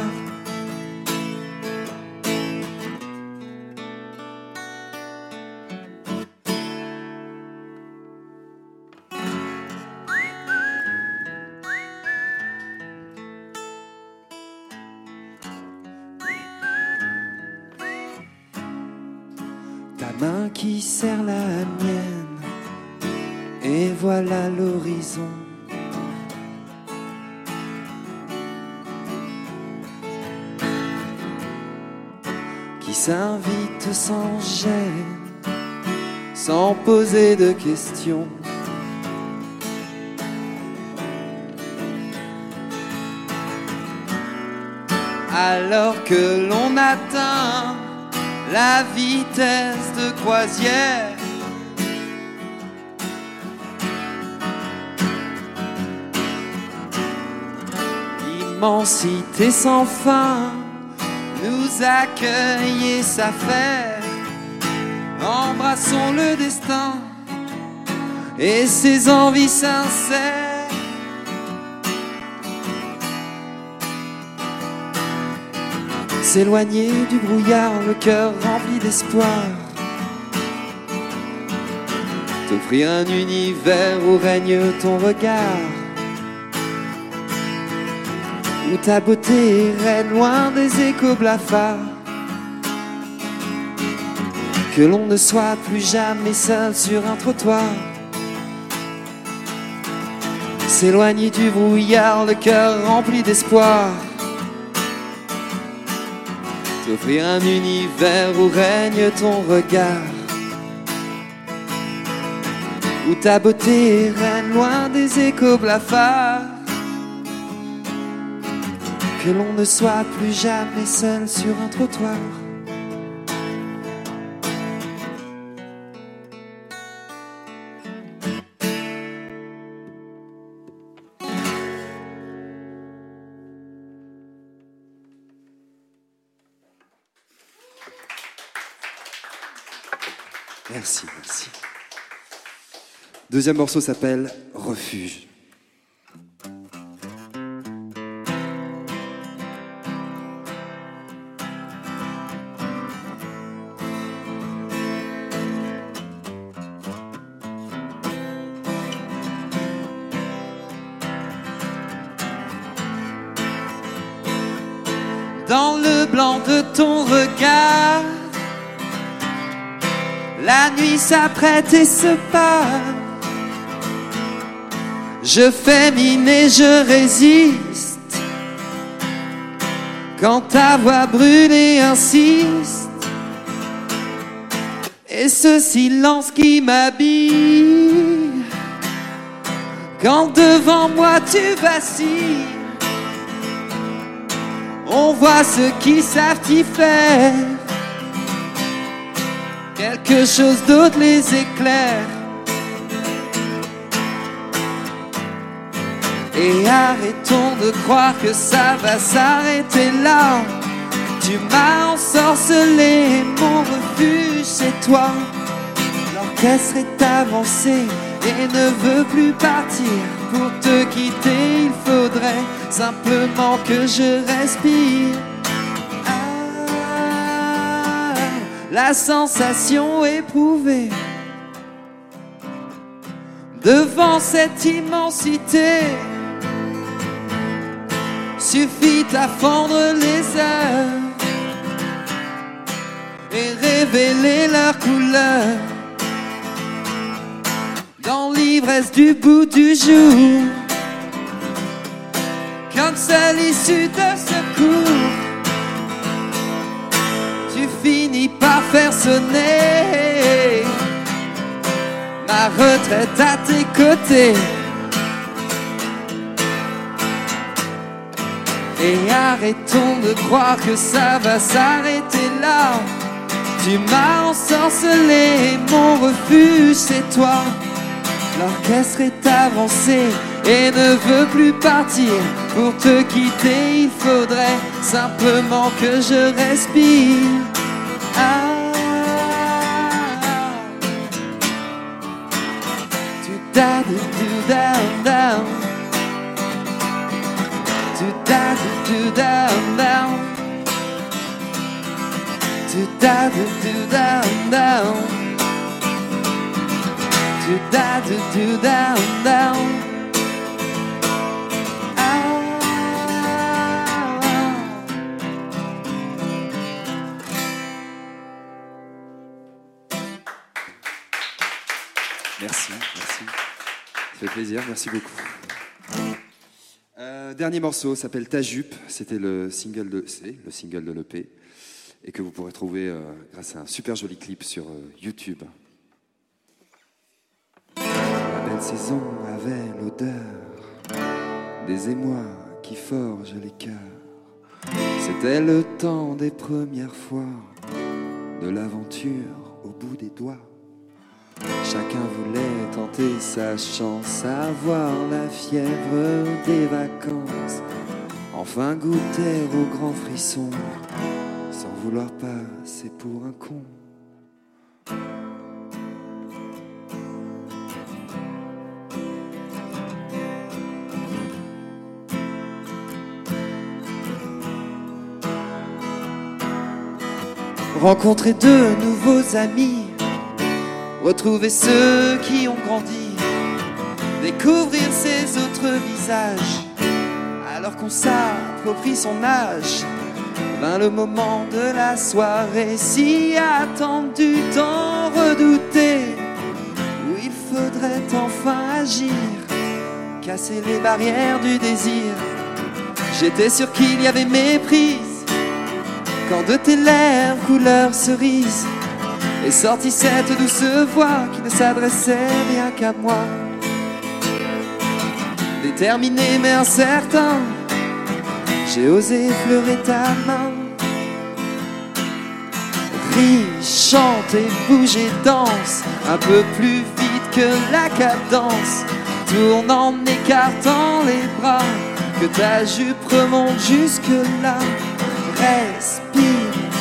[SPEAKER 2] Alors que l'on atteint la vitesse de croisière. Immensité sans fin nous accueille et s'affaire. Embrassons le destin et ses envies sincères. S'éloigner du brouillard, le cœur rempli d'espoir. T'offrir un univers où règne ton regard. Où ta beauté règne loin des échos blafards. Que l'on ne soit plus jamais seul sur un trottoir. S'éloigner du brouillard, le cœur rempli d'espoir. T'offrir un univers où règne ton regard. Où ta beauté règne loin des échos blafards. Que l'on ne soit plus jamais seul sur un trottoir.
[SPEAKER 5] Merci, merci. Deuxième morceau s'appelle Refuge.
[SPEAKER 2] dans le blanc de ton regard. La nuit s'apprête et se part. Je fais mine et je résiste. Quand ta voix brûle et insiste. Et ce silence qui m'habille. Quand devant moi tu vacilles. On voit ceux qui savent y faire. Quelque chose d'autre les éclaire. Et arrêtons de croire que ça va s'arrêter là. Tu m'as ensorcelé, mon refuge c'est toi. L'orchestre est avancé et ne veut plus partir. Pour te quitter, il faudrait simplement que je respire. La sensation éprouvée devant cette immensité suffit à fendre les heures et révéler leurs couleurs dans l'ivresse du bout du jour. Comme seule issue de secours, par faire sonner ma retraite à tes côtés. Et arrêtons de croire que ça va s'arrêter là. Tu m'as ensorcelé, mon refuge c'est toi. L'orchestre est avancé et ne veut plus partir. Pour te quitter, il faudrait simplement que je respire. Ah. Tu da du du down down. Tu da du du down down. Tu da du du down down. Tu da du du down down.
[SPEAKER 5] Merci, merci. Ça fait plaisir, merci beaucoup. Euh, dernier morceau s'appelle Ta jupe. C'était le single de, c'est le single de l'EP et que vous pourrez trouver euh, grâce à un super joli clip sur euh, YouTube. La belle saison avait l'odeur des émois qui forgent les cœurs. C'était le temps des premières fois, de l'aventure au bout des doigts. Chacun voulait tenter sa chance, avoir la fièvre des vacances. Enfin goûter aux grands frissons, sans vouloir passer pour un con.
[SPEAKER 2] Rencontrer de nouveaux amis, retrouver ceux qui ont grandi, découvrir ces autres visages, alors qu'on s'approprie son âge. Vint le moment de la soirée, si attendu, tant redouté, où il faudrait enfin agir, casser les barrières du désir. J'étais sûr qu'il y avait méprise. Quand de tes lèvres couleur cerise est sortie cette douce voix qui ne s'adressait rien qu'à moi. Déterminé mais incertain, j'ai osé effleurer ta main. Ris, chante et bouge et danse un peu plus vite que la cadence. Tourne en écartant les bras, que ta jupe remonte jusque là. Respire,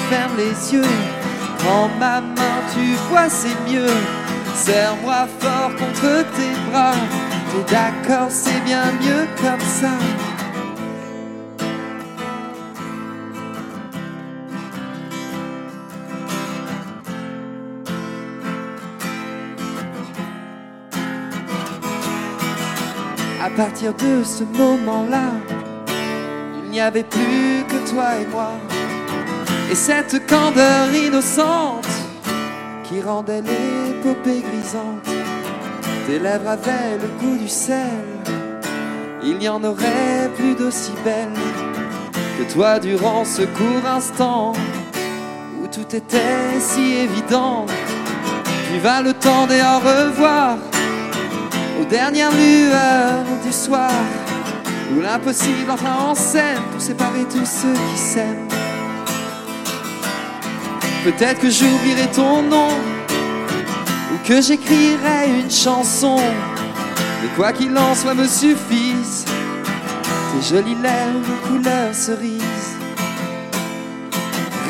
[SPEAKER 2] ferme les yeux Prends ma main, tu vois, c'est mieux. Serre-moi fort contre tes bras. T'es d'accord, c'est bien mieux comme ça. À partir de ce moment-là, il n'y avait plus que toi et moi. Et cette candeur innocente qui rendait l'épopée grisante. Tes lèvres avaient le goût du sel. Il n'y en aurait plus d'aussi belle que toi durant ce court instant où tout était si évident. Puis vint le temps des au revoir aux dernières lueurs du soir où l'impossible entra en scène pour séparer tous ceux qui s'aiment. Peut-être que j'oublierai ton nom ou que j'écrirai une chanson. Mais quoi qu'il en soit, me suffisent tes jolies lèvres couleur cerise.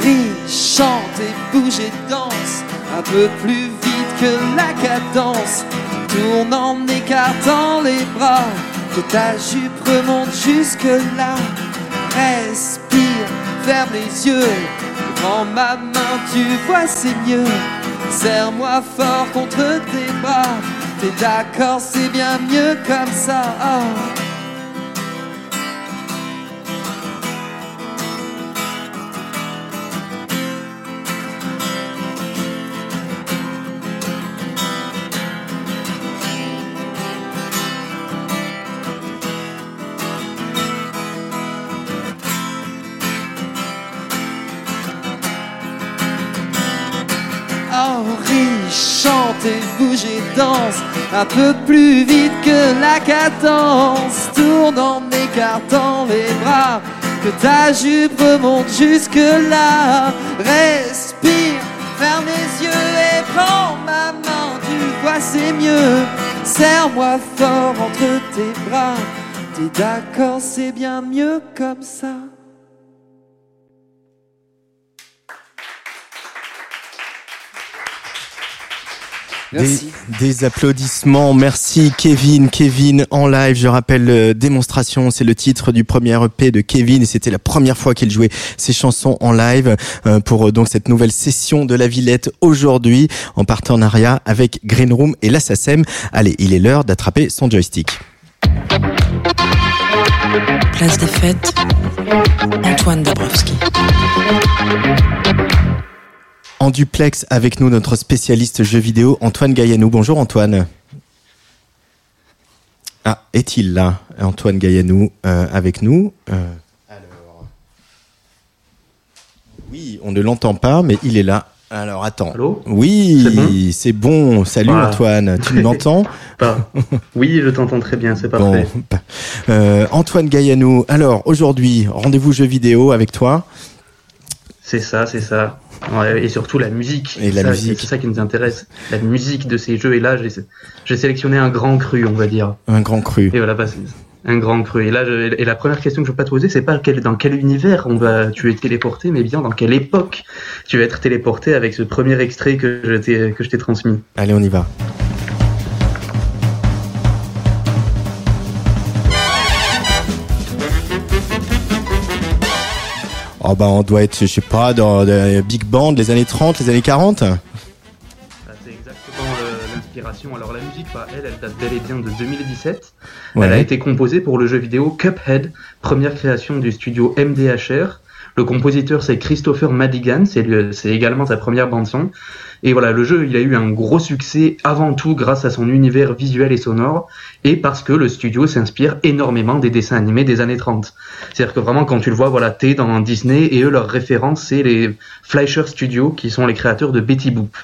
[SPEAKER 2] Ris, chante et bouge et danse un peu plus vite que la cadence. Tourne en écartant les bras, que ta jupe remonte jusque là. Respire, ferme les yeux, prends ma main, tu vois c'est mieux. Serre-moi fort contre tes bras, t'es d'accord, c'est bien mieux comme ça. Oh, et bouge et danse un peu plus vite que la cadence. Tourne en écartant les bras, que ta jupe remonte jusque là. Respire, ferme les yeux et prends ma main. Tu vois, c'est mieux. Serre-moi fort entre tes bras. T'es d'accord, c'est bien mieux comme ça. Merci.
[SPEAKER 1] Des, des applaudissements. Merci Kevin. Kevin en live. Je rappelle euh, démonstration. C'est le titre du premier EP de Kevin et c'était la première fois qu'il jouait ses chansons en live euh, pour euh, donc cette nouvelle session de la Villette aujourd'hui en partenariat avec Green Room et la SACEM. Allez, il est l'heure d'attraper son joystick.
[SPEAKER 6] Place des fêtes, Antoine Dabrowski.
[SPEAKER 1] En duplex avec nous notre spécialiste jeux vidéo Antoine Gaillanou. Bonjour Antoine. Ah, est-il là Antoine Gaillanou euh, avec nous. Euh, alors. Oui, on ne l'entend pas, mais il est là. Alors attends.
[SPEAKER 7] Allô?
[SPEAKER 1] Oui, c'est bon? Salut
[SPEAKER 7] Voilà.
[SPEAKER 1] Antoine. Tu (laughs) m'entends?
[SPEAKER 7] Pas. Oui, je t'entends très bien, c'est parfait.
[SPEAKER 1] pa- euh, Antoine Gaillanou. Alors aujourd'hui, rendez-vous jeux vidéo avec toi.
[SPEAKER 7] C'est ça, c'est ça. Ouais, et surtout la musique.
[SPEAKER 1] Et la
[SPEAKER 7] Ça,
[SPEAKER 1] musique.
[SPEAKER 7] C'est ça qui nous intéresse. La musique de ces jeux. Et là, j'ai sélectionné un grand cru, on va dire.
[SPEAKER 1] Un grand cru.
[SPEAKER 7] Et voilà, bah, un grand cru. Et là, je- et la première question que je veux pas te poser, c'est pas quel, dans quel univers on va, tu es téléporté, mais bien dans quelle époque tu vas être téléporté avec ce premier extrait que je t'ai, que je t'ai transmis.
[SPEAKER 1] Allez, on y va. Oh bah on doit être, je sais pas, dans des big band, les années 30, les années 40
[SPEAKER 7] Ah, C'est exactement l'inspiration. Alors la musique, bah, elle, elle date bel et bien de 2017. Elle a été composée pour le jeu vidéo Cuphead, première création du studio MDHR. Le compositeur c'est Christopher Madigan, c'est également sa première bande son. Et voilà, le jeu il a eu un gros succès avant tout grâce à son univers visuel et sonore et parce que le studio s'inspire énormément des dessins animés des années 30. C'est-à-dire que vraiment quand tu le vois, voilà, t'es dans Disney et eux leur référence c'est les Fleischer Studios qui sont les créateurs de Betty Boop.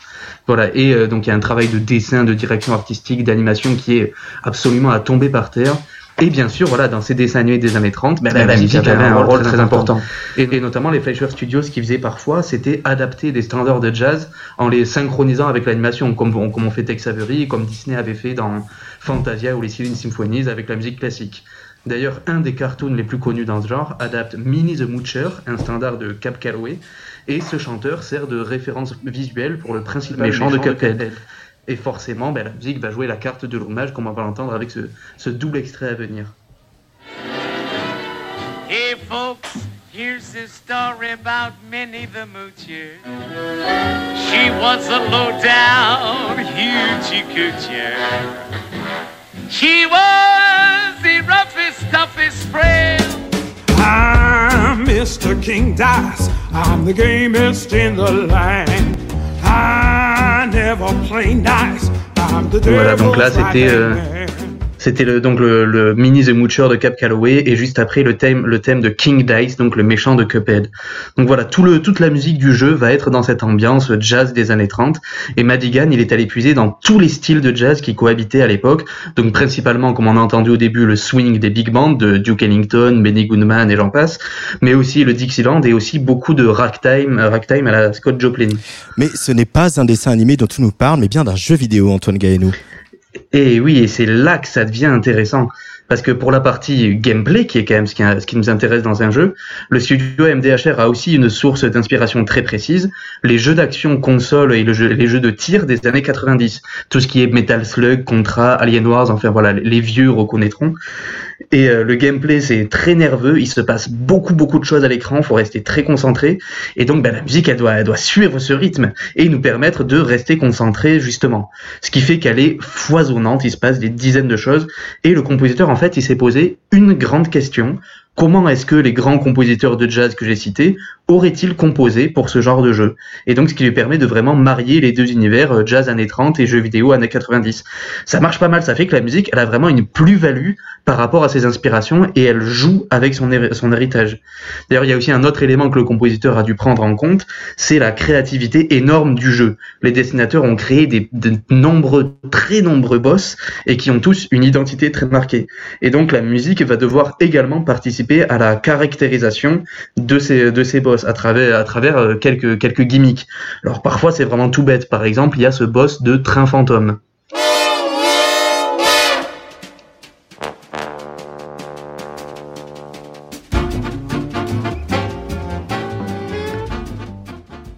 [SPEAKER 7] Voilà, et euh, donc il y a un travail de dessin, de direction artistique, d'animation qui est absolument à tomber par terre. Et bien sûr, voilà, dans ces dessins animés des années 30, ben, la, musique avait un rôle très important. Et, et notamment les Fleischer Studios, ce qu'ils faisaient parfois, c'était adapter des standards de jazz en les synchronisant avec l'animation, comme, on- comme on fait Tex Avery, comme Disney avait fait dans Fantasia ou les Silent Symphonies avec la musique classique. D'ailleurs, un des cartoons les plus connus dans ce genre adapte Minnie the Moocher, un standard de Cap Calloway, et ce chanteur sert de référence visuelle pour le principal méchant, de Cuphead. Et forcément, ben, la musique va jouer la carte de l'hommage, comme on va l'entendre avec ce, ce double extrait à venir.
[SPEAKER 8] Hey folks, here's this story about Minnie the Moocher. She was a low down hoochie coocher. She was the roughest, toughest friend.
[SPEAKER 9] I'm Mr. King Dice. I'm the gamest in the land. I'm
[SPEAKER 7] Voilà, donc là, c'était, euh. C'était le, donc le, le Mini The Moocher de Cap Calloway et juste après le thème, le thème de King Dice, donc le méchant de Cuphead. Donc voilà, tout le, toute la musique du jeu va être dans cette ambiance jazz des années 30 et Madigan, il est allé puiser dans tous les styles de jazz qui cohabitaient à l'époque. Donc principalement, comme on a entendu au début, le swing des big bands de Duke Ellington, Benny Goodman et j'en passe, mais aussi le Dixieland et aussi beaucoup de ragtime, ragtime à la Scott Joplin.
[SPEAKER 1] Mais ce n'est pas un dessin animé dont tu nous parles, mais bien d'un jeu vidéo, Antoine Gaënou.
[SPEAKER 7] Et oui, et c'est là que ça devient intéressant. Parce que pour la partie gameplay, qui est quand même ce qui, nous intéresse dans un jeu, le studio MDHR a aussi une source d'inspiration très précise, les jeux d'action console et les jeux de tir des années 90. Tout ce qui est Metal Slug, Contra, Alien Wars, enfin voilà, les vieux reconnaîtront. Et euh, le gameplay, c'est très nerveux, il se passe beaucoup beaucoup de choses à l'écran, faut rester très concentré. Et donc ben, la musique, elle doit, elle doit suivre ce rythme et nous permettre de rester concentré justement. Ce qui fait qu'elle est foisonnante, il se passe des dizaines de choses. Et le compositeur, en fait, il s'est posé une grande question. Comment est-ce que les grands compositeurs de jazz que j'ai cités auraient-ils composé pour ce genre de jeu Et donc, ce qui lui permet de vraiment marier les deux univers, euh, jazz années 30 et jeux vidéo années 90. Ça marche pas mal, ça fait que la musique, elle a vraiment une plus-value par rapport à ses inspirations et elle joue avec son, héri- son héritage. D'ailleurs, il y a aussi un autre élément que le compositeur a dû prendre en compte, c'est la créativité énorme du jeu. Les dessinateurs ont créé des, de nombreux, très nombreux boss et qui ont tous une identité très marquée. Et donc la musique va devoir également participer à la caractérisation de ces boss à travers, euh, quelques, quelques gimmicks. Alors parfois c'est vraiment tout bête. Par exemple, il y a ce boss de train fantôme.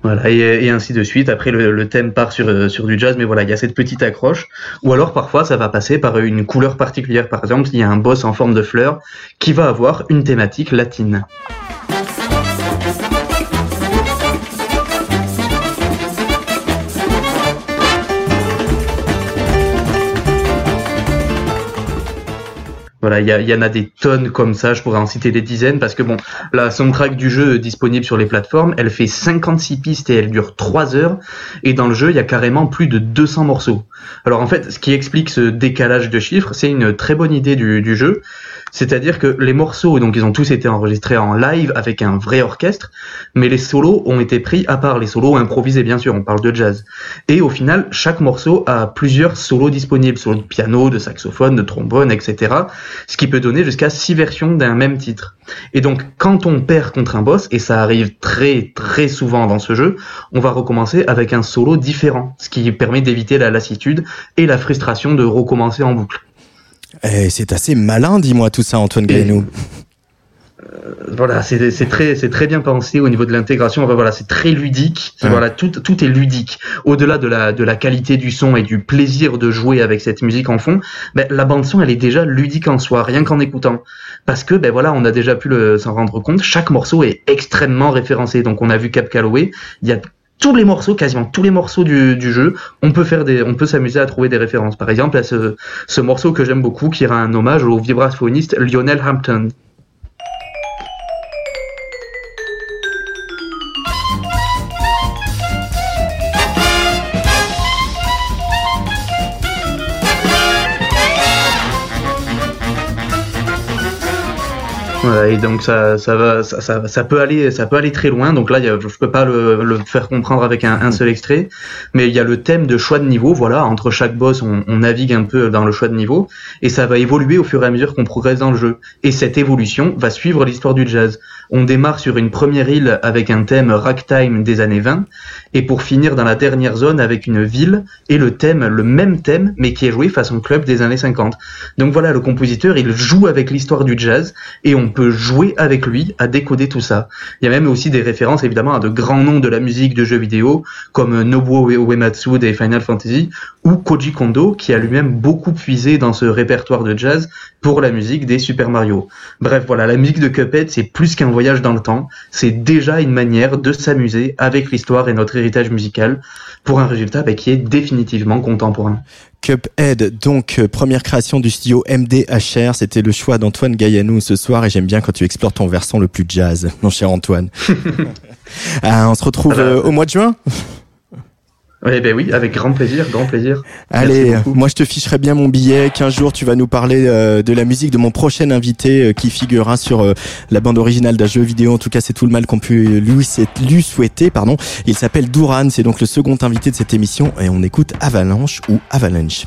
[SPEAKER 7] Voilà, et, ainsi de suite. Après, le, le thème part sur, euh, sur du jazz, mais voilà, il y a cette petite accroche. Ou alors, parfois, ça va passer par une couleur particulière. Par exemple, il y a un boss en forme de fleur qui va avoir une thématique latine. Voilà, il y, en a des tonnes comme ça, je pourrais en citer des dizaines, parce que bon, la soundtrack du jeu disponible sur les plateformes, elle fait 56 pistes et elle dure 3 heures, et dans le jeu, il y a carrément plus de 200 morceaux. Alors en fait, ce qui explique ce décalage de chiffres, c'est une très bonne idée du jeu, c'est-à-dire que les morceaux, donc ils ont tous été enregistrés en live avec un vrai orchestre, mais les solos ont été pris à part, les solos improvisés bien sûr, on parle de jazz. Et au final, chaque morceau a plusieurs solos disponibles, solos de piano, de saxophone, de trombone, etc. Ce qui peut donner jusqu'à six versions d'un même titre. Et donc, quand on perd contre un boss, et ça arrive très très souvent dans ce jeu, on va recommencer avec un solo différent, ce qui permet d'éviter la lassitude et la frustration de recommencer en boucle.
[SPEAKER 1] Eh, c'est assez malin, dis-moi tout ça, Antoine Gaënou.
[SPEAKER 7] voilà, c'est très c'est très bien pensé au niveau de l'intégration. Enfin, voilà, c'est très ludique.
[SPEAKER 1] Ouais.
[SPEAKER 7] Voilà, tout tout est ludique. Au-delà de la de la qualité du son et du plaisir de jouer avec cette musique en fond, ben, la bande son elle est déjà ludique en soi, rien qu'en écoutant. Parce que ben voilà, on a déjà pu s'en rendre compte. Chaque morceau est extrêmement référencé. Donc on a vu Cap Calloway, il y a tous les morceaux, quasiment tous les morceaux du, jeu, on peut faire des, on peut s'amuser à trouver des références. Par exemple, à ce, ce morceau que j'aime beaucoup, qui rend un hommage au vibraphoniste Lionel Hampton. Voilà, et donc ça, va, ça, peut aller, ça peut aller très loin. Donc là, je peux pas le, le faire comprendre avec un, seul extrait, mais il y a le thème de choix de niveau. Voilà, entre chaque boss, on navigue un peu dans le choix de niveau, et ça va évoluer au fur et à mesure qu'on progresse dans le jeu. Et cette évolution va suivre l'histoire du jazz. On démarre sur une première île avec un thème ragtime des années 20 et pour finir dans la dernière zone avec une ville et le thème, le même thème mais qui est joué façon club des années 50. Donc voilà, le compositeur, il joue avec l'histoire du jazz et on peut jouer avec lui à décoder tout ça. Il y a même aussi des références évidemment à de grands noms de la musique de jeux vidéo comme Nobuo Uematsu des Final Fantasy ou Koji Kondo qui a lui-même beaucoup puisé dans ce répertoire de jazz pour la musique des Super Mario. Bref, voilà, la musique de Cuphead, c'est plus qu'un voyage dans le temps, c'est déjà une manière de s'amuser avec l'histoire et notre héritage musical pour un résultat bah, qui est définitivement contemporain.
[SPEAKER 1] Cuphead, donc euh, première création du studio MDHR, c'était le choix d'Antoine Gaillanou ce soir et j'aime bien quand tu explores ton versant le plus jazz, mon cher Antoine. Ah, (laughs) on se retrouve euh, au mois de juin?
[SPEAKER 7] Eh ben oui, avec grand plaisir, grand plaisir.
[SPEAKER 1] Allez, moi je te ficherai bien mon billet. 15 jours, tu vas nous parler euh, de la musique de mon prochain invité euh, qui figurera sur euh, la bande originale d'un jeu vidéo. En tout cas, c'est tout le mal qu'on peut lui, lui souhaiter. Pardon. Il s'appelle Duran. C'est donc le second invité de cette émission et on écoute Avalanche ou Avalanche.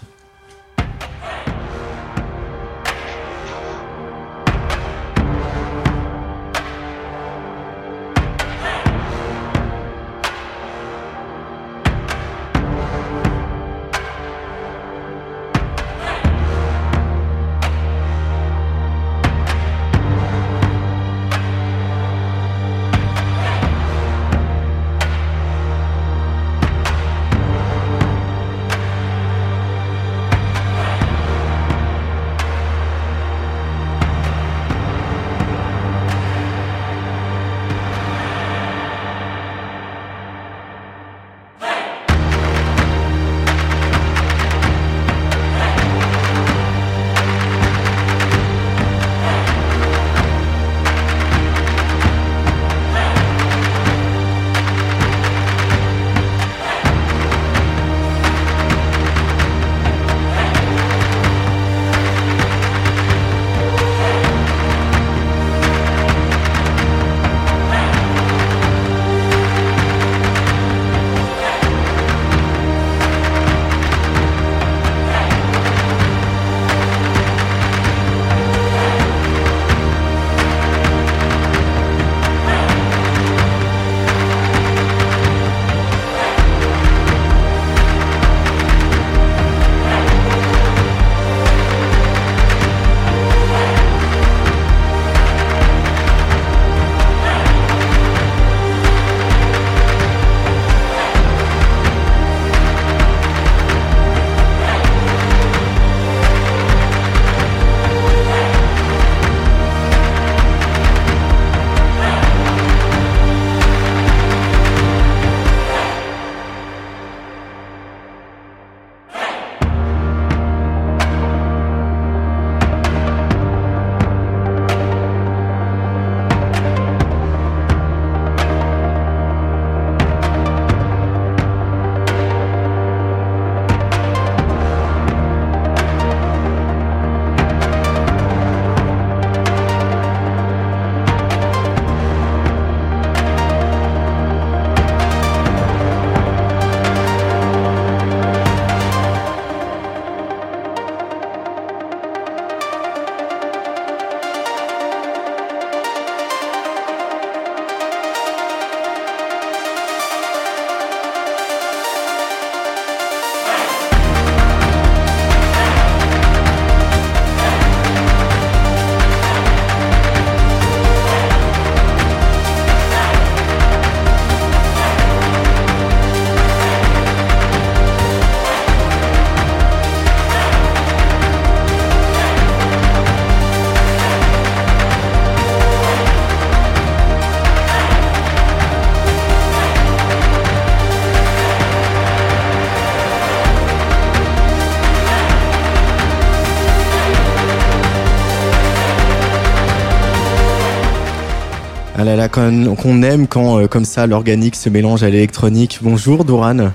[SPEAKER 1] Qu'on aime quand, euh, comme ça, l'organique se mélange à l'électronique. Bonjour, Doran.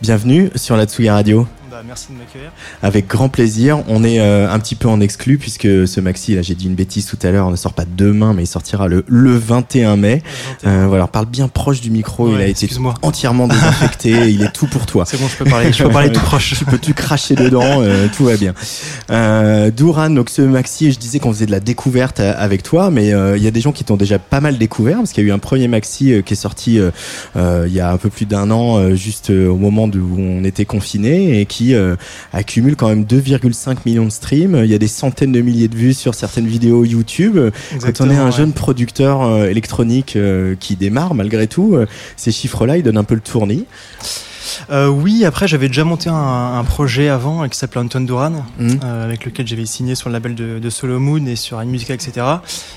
[SPEAKER 1] Bienvenue sur la Tsugi Radio.
[SPEAKER 10] Merci de m'accueillir.
[SPEAKER 1] Avec grand plaisir. On est euh, un petit peu en exclu puisque ce maxi, là, j'ai dit une bêtise tout à l'heure, ne sort pas demain, mais il sortira le, le 21 mai. Euh, voilà, parle bien proche du micro. il
[SPEAKER 10] Ouais,
[SPEAKER 1] a été entièrement désinfecté. (laughs) il est tout pour toi.
[SPEAKER 10] C'est bon, je peux parler, je peux parler tout proche.
[SPEAKER 1] tu peux tu cracher dedans, euh, tout va bien. Douran, donc ce maxi, je disais qu'on faisait de la découverte avec toi, mais il y a des gens qui t'ont déjà pas mal découvert parce qu'il y a eu un premier maxi qui est sorti il y a un peu plus d'un an, juste au moment où on était confiné et qui euh, accumule quand même 2,5 millions de streams. Il y a des centaines de milliers de vues sur certaines vidéos YouTube. Quand on est un
[SPEAKER 10] ouais.
[SPEAKER 1] jeune producteur euh, électronique euh, qui démarre malgré tout, euh, ces chiffres-là, ils donnent un peu le tournis.
[SPEAKER 10] Euh, oui, après j'avais déjà monté un, un projet avant euh, qui s'appelait Antoine Duran,
[SPEAKER 1] Mhm.
[SPEAKER 10] euh, avec lequel j'avais signé sur le label de, de Solo Moon et sur Musica, etc.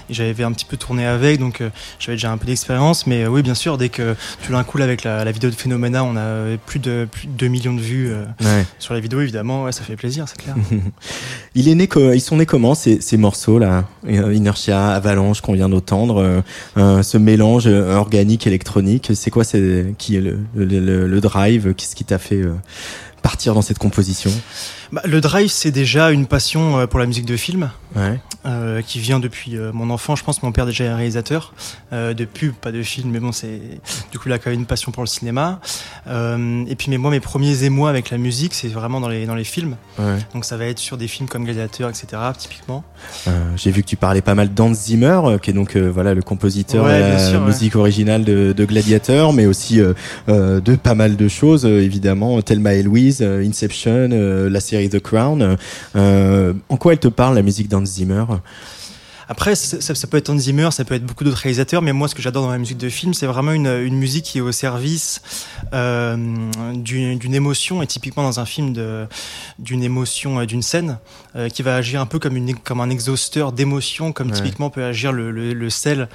[SPEAKER 10] Et j'avais un petit peu tourné avec, donc euh, j'avais déjà un peu d'expérience. Mais oui, bien sûr, dès que tu l'as un coup avec la, la vidéo de Phenomena, on a plus de, plus de 2 millions de vues
[SPEAKER 1] Ouais.
[SPEAKER 10] sur la vidéo, évidemment, ouais, ça fait plaisir, c'est clair. (laughs)
[SPEAKER 1] Il est né, co- ils sont nés comment ces, ces morceaux là, Inertia, Avalanche qu'on vient d'entendre, ce mélange organique électronique. C'est quoi, qui est le, le, le- le drive? Qu'est-ce qui t'a fait euh, partir dans cette composition?
[SPEAKER 10] Bah, le drive, c'est déjà une passion euh, pour la musique de film.
[SPEAKER 1] Ouais.
[SPEAKER 10] euh, qui vient depuis euh, mon enfant. Je pense que mon père déjà est réalisateur euh, de pub, pas de film, mais bon, c'est du coup il a quand même une passion pour le cinéma. Et puis mais moi, mes premiers émois avec la musique, c'est vraiment dans les dans les films.
[SPEAKER 1] Ouais.
[SPEAKER 10] Donc ça va être sur des films comme Gladiateur, etc. Typiquement.
[SPEAKER 1] J'ai vu que tu parlais pas mal d'Hans Zimmer, qui est donc voilà le compositeur
[SPEAKER 10] Ouais,
[SPEAKER 1] de la
[SPEAKER 10] ouais.
[SPEAKER 1] musique originale de, de Gladiator, mais aussi de pas mal de choses évidemment. Thelma et Louise, Inception, la série The Crown. Euh, en quoi elle te parle la musique d'Hans Zimmer?
[SPEAKER 10] Après, ça, ça- ça peut être Hans Zimmer, ça peut être beaucoup d'autres réalisateurs, mais moi, ce que j'adore dans la musique de film, c'est vraiment une, une musique qui est au service euh, d'une émotion, et typiquement dans un film d'une émotion, euh, d'une scène, euh, qui va agir un peu comme, une, comme un exhausteur d'émotions, comme
[SPEAKER 1] Ouais.
[SPEAKER 10] typiquement peut agir le, le, le sel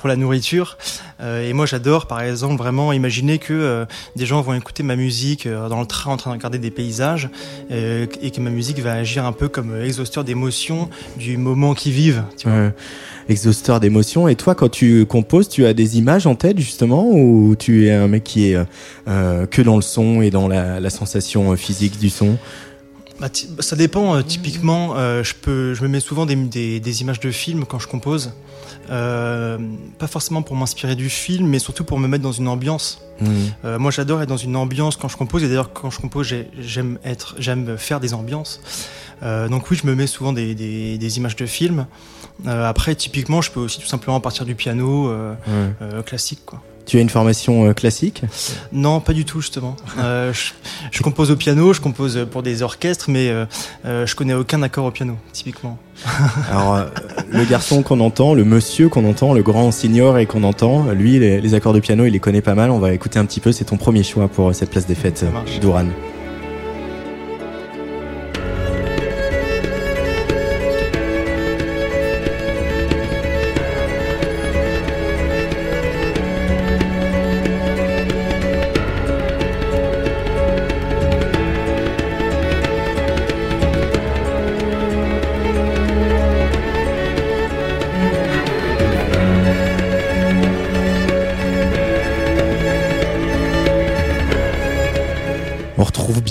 [SPEAKER 10] pour la nourriture. Euh, et moi, j'adore, par exemple, vraiment imaginer que euh, des gens vont écouter ma musique euh, dans le train en train de regarder des paysages et que ma musique va agir un peu comme exhausteur d'émotions du moment qu'ils vivent. tu vois.
[SPEAKER 1] Ouais. Exhausteur d'émotions. Et toi, quand tu composes, tu as des images en tête justement, ou tu es un mec qui est euh, que dans le son et dans la, la sensation physique du son?
[SPEAKER 10] Bah, bah, ça dépend. euh, typiquement, euh, je peux, je me mets souvent des, des, des images de films quand je compose. Euh, pas forcément pour m'inspirer du film, mais surtout pour me mettre dans une ambiance.
[SPEAKER 1] Mhm.
[SPEAKER 10] Euh, moi, j'adore être dans une ambiance quand je compose. Et d'ailleurs, quand je compose, j'ai- j'aime être, j'aime faire des ambiances. Euh, donc oui, je me mets souvent des, des, des images de films. Après, typiquement, je peux aussi tout simplement partir du piano
[SPEAKER 1] Ouais.
[SPEAKER 10] classique, quoi.
[SPEAKER 1] Tu as une formation euh, classique?
[SPEAKER 10] Non, pas du tout justement. Euh, je, je compose au piano, je compose pour des orchestres, mais euh, je connais aucun accord au piano, typiquement. (laughs)
[SPEAKER 1] Alors, euh, le garçon qu'on entend, le monsieur qu'on entend, le grand senior et qu'on entend, lui, les, les accords de piano, il les connaît pas mal. On va écouter un petit peu. C'est ton premier choix pour cette place des fêtes, Douran.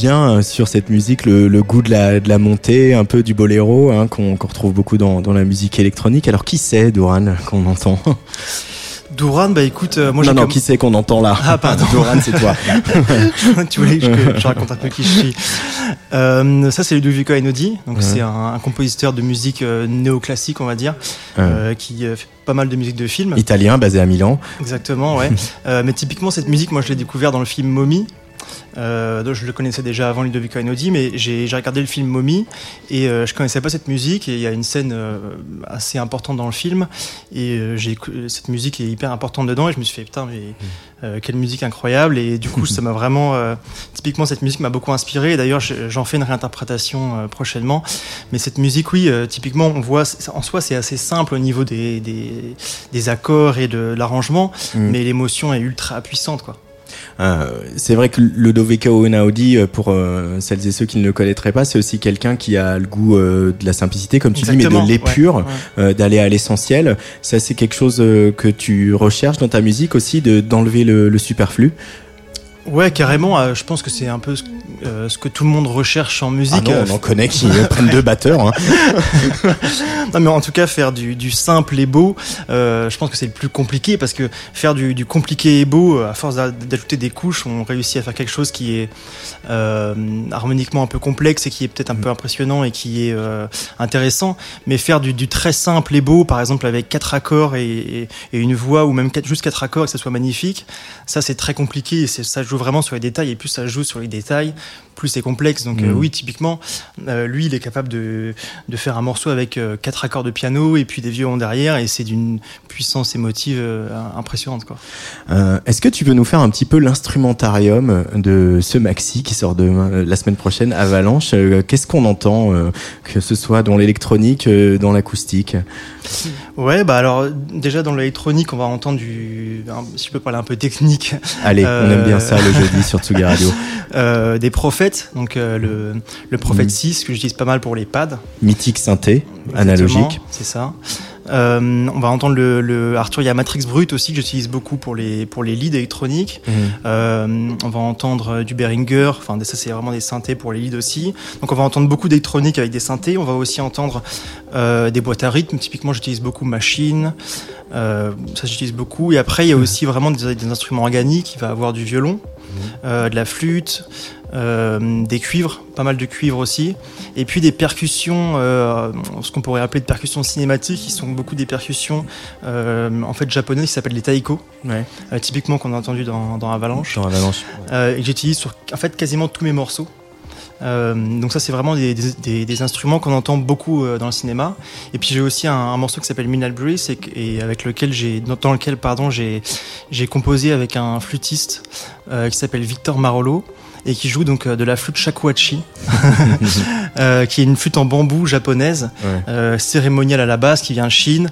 [SPEAKER 1] Bien euh, sur cette musique le, le goût de la, de la montée, un peu du boléro, hein, qu'on retrouve beaucoup dans, dans la musique électronique. Alors qui c'est, Douran, qu'on entend (laughs)
[SPEAKER 10] Douran, bah écoute, euh, moi
[SPEAKER 1] Non,
[SPEAKER 10] j'ai
[SPEAKER 1] non,
[SPEAKER 10] comme-
[SPEAKER 1] qui c'est qu'on entend là
[SPEAKER 10] Ah pardon.
[SPEAKER 1] Douran, c'est toi. (laughs)
[SPEAKER 10] tu voulais que je, raconte un peu qui je suis. Euh, ça c'est Ludovico Einaudi, donc
[SPEAKER 1] Ouais.
[SPEAKER 10] c'est un, un compositeur de musique euh, néoclassique, on va dire, qui fait pas mal de musique de film.
[SPEAKER 1] Italien, basé à Milan.
[SPEAKER 10] Exactement, ouais. (laughs) Mais typiquement, cette musique, moi, je l'ai découvert dans le film Mommy. Euh, donc je le connaissais déjà avant Ludovico Einaudi, mais j'ai regardé le film Mommy et euh, je connaissais pas cette musique. Et il y a une scène euh, assez importante dans le film et euh, cette musique est hyper importante dedans et je me suis fait putain mais euh, quelle musique incroyable et du coup ça m'a vraiment typiquement cette musique m'a beaucoup inspiré. D'ailleurs je- j'en fais une réinterprétation prochainement. Mais cette musique oui typiquement on voit en soi c'est assez simple au niveau des, des, des accords et de l'arrangement,
[SPEAKER 1] Mm.
[SPEAKER 10] mais l'émotion est ultra puissante quoi.
[SPEAKER 1] Euh, c'est vrai que Ludovico Einaudi, euh, pour euh, celles et ceux qui ne le connaîtraient pas, c'est aussi quelqu'un qui a le goût euh, de la simplicité, comme tu dis, mais de l'épure,
[SPEAKER 10] ouais.
[SPEAKER 1] euh, d'aller à l'essentiel. Ça, c'est quelque chose que tu recherches dans ta musique aussi, de d'enlever le, le superflu.
[SPEAKER 10] Ouais, carrément. euh, je pense que c'est un peu ce, euh, ce que tout le monde recherche en musique.
[SPEAKER 1] Ah non, on en connaît qui euh, (laughs) prennent deux batteurs. hein. (laughs)
[SPEAKER 10] non, mais en tout cas, faire du, du simple et beau, euh, je pense que c'est le plus compliqué parce que faire du, du compliqué et beau, à force d'a- d'ajouter des couches, on réussit à faire quelque chose qui est euh, harmoniquement un peu complexe et qui est peut-être un peu impressionnant et qui est intéressant. Mais faire du, du très simple et beau, par exemple avec quatre accords et, et- et une voix ou même quatre, juste quatre accords et que ça soit magnifique, ça c'est très compliqué et ça joue vraiment sur les détails et plus ça joue sur les détails, plus c'est complexe. Donc euh,
[SPEAKER 1] Mhm.
[SPEAKER 10] oui, typiquement, euh, lui il est capable de, de faire un morceau avec euh, quatre accords de piano et puis des violons derrière et c'est d'une puissance émotive impressionnante quoi.
[SPEAKER 1] Est-ce que tu peux nous faire un petit peu l'instrumentarium de ce maxi qui sort demain, la semaine prochaine, Avalanche Qu'est-ce qu'on entend, que ce soit dans l'électronique, dans l'acoustique?
[SPEAKER 10] Ouais, bah alors déjà dans l'électronique, on va entendre du, si je peux parler un peu technique.
[SPEAKER 1] Allez, on aime bien ça le jeudi sur Tsugi Radio. (laughs)
[SPEAKER 10] euh, des prophètes, donc euh, le, le prophète
[SPEAKER 1] Mhm.
[SPEAKER 10] 6 que j'utilise pas mal pour les pads.
[SPEAKER 1] Mythique synthé,
[SPEAKER 10] Exactement,
[SPEAKER 1] analogique.
[SPEAKER 10] C'est ça. Euh, on va entendre le, le Arthur Matrix Brut aussi que j'utilise beaucoup pour les pour les leads électroniques.
[SPEAKER 1] Mhm.
[SPEAKER 10] Euh, on va entendre du Behringer, enfin ça c'est vraiment des synthés pour les leads aussi. Donc on va entendre beaucoup d'électronique avec des synthés. On va aussi entendre euh, des boîtes à rythme. Typiquement j'utilise beaucoup Machine, euh, ça j'utilise beaucoup. Et après il y a aussi vraiment des, des instruments organiques. Il va avoir du violon, euh, de la flûte, euh, des cuivres, pas mal de cuivres aussi, et puis des percussions, euh, ce qu'on pourrait appeler de percussions cinématiques, qui sont beaucoup des percussions euh, en fait japonaises qui s'appellent les taiko,
[SPEAKER 1] Ouais.
[SPEAKER 10] typiquement qu'on a entendu dans, dans Avalanche,
[SPEAKER 1] Dans Avalanche.
[SPEAKER 10] et que j'utilise sur en fait quasiment tous mes morceaux. Donc ça c'est vraiment des, des- des- des instruments qu'on entend beaucoup dans le cinéma. Et puis j'ai aussi un, un morceau qui s'appelle Minal Breeze et, avec lequel j'ai dans lequel pardon j'ai composé avec un flûtiste qui s'appelle Victor Marolo et qui joue donc euh, de la flûte shakuhachi, (laughs) euh, qui est une flûte en bambou japonaise,
[SPEAKER 1] Ouais.
[SPEAKER 10] euh, cérémoniale à la base, qui vient de Chine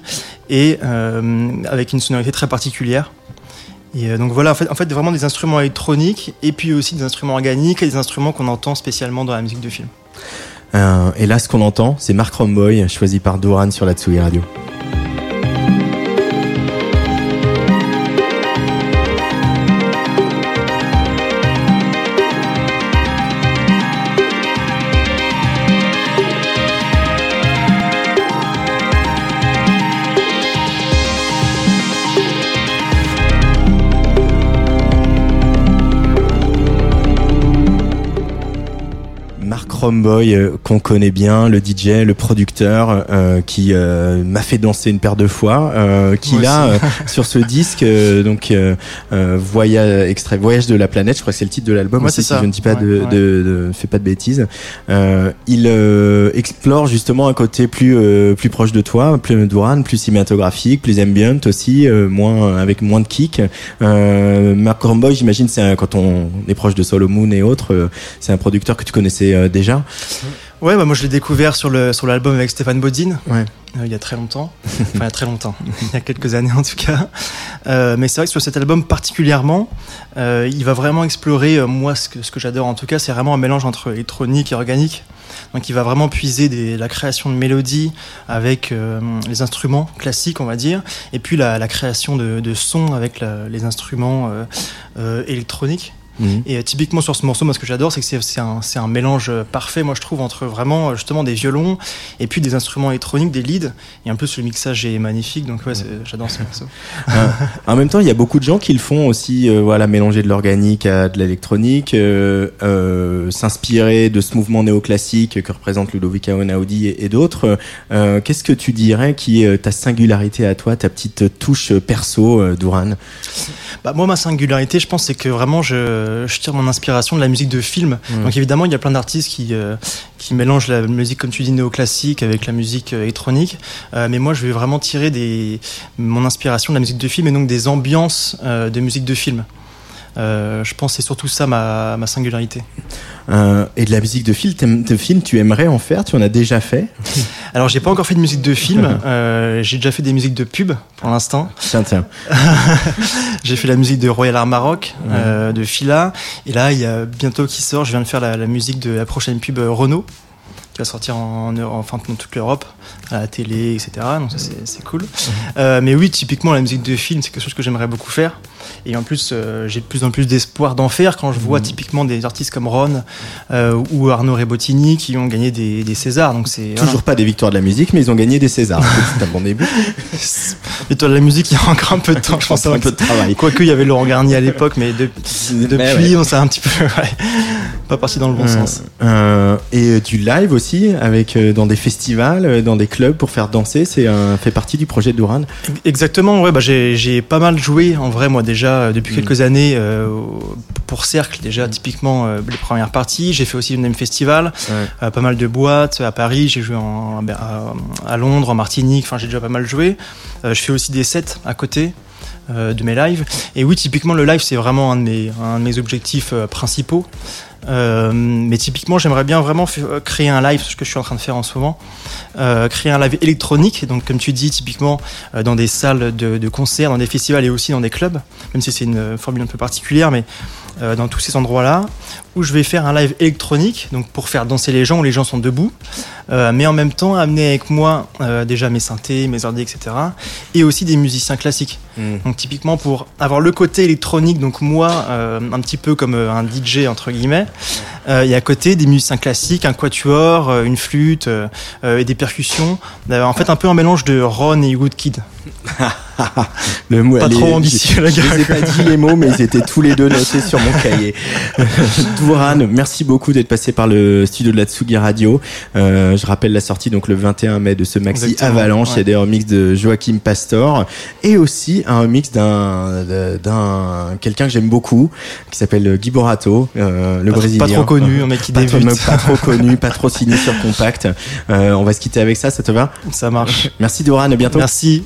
[SPEAKER 10] et euh, avec une sonorité très particulière. Et donc voilà, en fait, en fait, vraiment des instruments électroniques et puis aussi des instruments organiques et des instruments qu'on entend spécialement dans la musique de film.
[SPEAKER 1] Et là, ce qu'on entend, c'est Mark Romboy, choisi par Doran sur la Tsugi Radio. Romboy, euh, qu'on connaît bien, le DJ, le producteur, euh, qui euh, m'a fait danser une paire de fois, euh, qui
[SPEAKER 10] Moi
[SPEAKER 1] là, euh, (laughs) sur ce disque, euh, donc voyage, extrait Voyage de la planète, je crois que c'est le titre de l'album
[SPEAKER 10] Ouais,
[SPEAKER 1] aussi, si je ne dis pas
[SPEAKER 10] Ouais,
[SPEAKER 1] de,
[SPEAKER 10] ouais.
[SPEAKER 1] de, de, fais pas de bêtises. Euh, il euh, explore justement un côté plus euh, plus proche de toi, plus Duran, plus cinématographique, plus ambient aussi, euh, moins avec moins de kick. Euh, Mark Romboy, j'imagine, c'est quand on est proche de Solomon et autres, euh, c'est un producteur que tu connaissais euh, déjà.
[SPEAKER 10] Ouais, bah moi je l'ai découvert sur le sur l'album avec Stéphane Bodine.
[SPEAKER 1] Ouais.
[SPEAKER 10] Euh, il y a très longtemps, (laughs) enfin il y a très longtemps, il y a quelques années en tout cas. Euh, mais c'est vrai que sur cet album particulièrement, euh, il va vraiment explorer, moi ce que, ce que j'adore en tout cas, c'est vraiment un mélange entre électronique et organique. Donc il va vraiment puiser des, la création de mélodies avec euh, les instruments classiques, on va dire, et puis la, la création de, de sons avec la- les instruments euh, euh, électroniques.
[SPEAKER 1] Mhm.
[SPEAKER 10] Et euh, typiquement sur ce morceau, moi ce que j'adore, c'est que c'est- un, mélange euh, parfait, moi je trouve, entre vraiment euh, justement des violons et puis des instruments électroniques, des leads. Et en plus le mixage est magnifique, donc ouais, j'adore ce morceau. (laughs)
[SPEAKER 1] En même temps, il y a beaucoup de gens qui le font aussi, euh, voilà, mélanger de l'organique à de l'électronique, euh, euh, s'inspirer de ce mouvement néoclassique que représente Ludovica Einaudi et, et d'autres. Qu'est-ce que tu dirais qui est ta singularité à toi, ta petite touche perso, Duran
[SPEAKER 10] Bah, moi, ma singularité, je pense, c'est que vraiment, je, je tire mon inspiration de la musique de film.
[SPEAKER 1] Mhm.
[SPEAKER 10] Donc, évidemment, il y a plein d'artistes qui, euh, qui mélangent la musique, comme tu dis, néoclassique avec la musique euh, électronique. Euh, mais moi, je vais vraiment tirer des, mon inspiration de la musique de film et donc des ambiances euh, de musique de film. Euh, je pense que c'est surtout ça ma, ma singularité.
[SPEAKER 1] Euh, Et de la musique de film, t'aimes- de film, tu aimerais en faire Tu en as déjà fait (laughs)
[SPEAKER 10] Alors, j'ai pas encore fait de musique de film. (laughs) euh, j'ai déjà fait des musiques de pub pour l'instant.
[SPEAKER 1] Tiens, tiens. (laughs)
[SPEAKER 10] J'ai fait la musique de Royal Art Maroc, de Fila. Et là, il y a bientôt qui sort, je viens de faire la, la musique de la prochaine pub Renault. qui va sortir en, en, enfin dans toute l'Europe, à la télé, etc. Donc ça c'est cool. Euh, mais oui, typiquement la musique de film, c'est quelque chose que j'aimerais beaucoup faire. Et en plus, euh, j'ai de plus en plus d'espoir d'en faire quand je vois typiquement des artistes comme Ron euh, ou Arnaud Rebottini qui ont gagné des, des Césars. Donc c'est voilà.
[SPEAKER 1] Toujours pas des victoires de la musique, mais ils ont gagné des Césars. (laughs) C'est un bon début. (laughs)
[SPEAKER 10] Toi, de la musique, il y a encore un peu de temps, je pense. (laughs)
[SPEAKER 1] un peu de travail.
[SPEAKER 10] Quoique, il y avait Laurent Garnier à l'époque, mais de- depuis,
[SPEAKER 1] ouais.
[SPEAKER 10] on s'est un petit peu ouais, pas parti dans le bon
[SPEAKER 1] Euh,
[SPEAKER 10] sens.
[SPEAKER 1] et du live aussi, avec dans des festivals, dans des clubs pour faire danser, c'est un fait partie du projet de Douran.
[SPEAKER 10] Exactement, ouais, bah j'ai, pas mal joué en vrai, moi déjà euh, depuis quelques années euh, pour Cercle, déjà typiquement euh, les premières parties. J'ai fait aussi le même festival, euh, pas mal de boîtes à Paris, j'ai joué en, à, à Londres, en Martinique, enfin j'ai déjà pas mal joué. Je fais aussi des sets à côté. de mes lives et oui typiquement le live c'est vraiment un de mes un de mes objectifs euh, principaux Euh, mais typiquement j'aimerais bien vraiment euh, créer un live ce que je suis en train de faire en ce moment. Euh, créer un live électronique. Donc comme tu dis typiquement dans des salles de, de concert dans des festivals et aussi dans des clubs. Même si c'est une formule un peu particulière mais euh, dans tous ces endroits là où je vais faire un live électronique donc pour faire danser les gens où les gens sont debout euh, mais en même temps amener avec moi euh, déjà mes synthés mes ordi etc et aussi des musiciens classiques donc typiquement pour avoir le côté électronique, donc moi, un petit peu comme un DJ entre guillemets, et à côté des musiciens classiques, un quatuor, une flûte et des percussions. En fait, un peu un mélange de Ron et Woodkid. (laughs)
[SPEAKER 1] Le mot,
[SPEAKER 10] Pas
[SPEAKER 1] les-
[SPEAKER 10] trop ambitieux,
[SPEAKER 1] je-
[SPEAKER 10] le
[SPEAKER 1] Je
[SPEAKER 10] gars.
[SPEAKER 1] les ai pas dit les mots, mais ils étaient tous les deux notés sur mon cahier. (laughs) Douran, merci beaucoup d'être passé par le studio de la Tsugi Radio. Euh, je rappelle la sortie donc le 21 mai de ce maxi
[SPEAKER 10] Exactement,
[SPEAKER 1] Avalanche. Il y a des remixes de Joachim Pastor et aussi un remix d'un d'un quelqu'un que j'aime beaucoup qui s'appelle Guy Borato, euh, le
[SPEAKER 10] Pas- pas
[SPEAKER 1] brésilien.
[SPEAKER 10] trop connu, un mec qui
[SPEAKER 1] pas trop-
[SPEAKER 10] débute.
[SPEAKER 1] pas trop connu, (laughs) pas trop signé sur compact. Euh, on va se quitter avec ça, ça te va?
[SPEAKER 10] Ça marche.
[SPEAKER 1] Merci Douran, à bientôt.
[SPEAKER 10] Merci.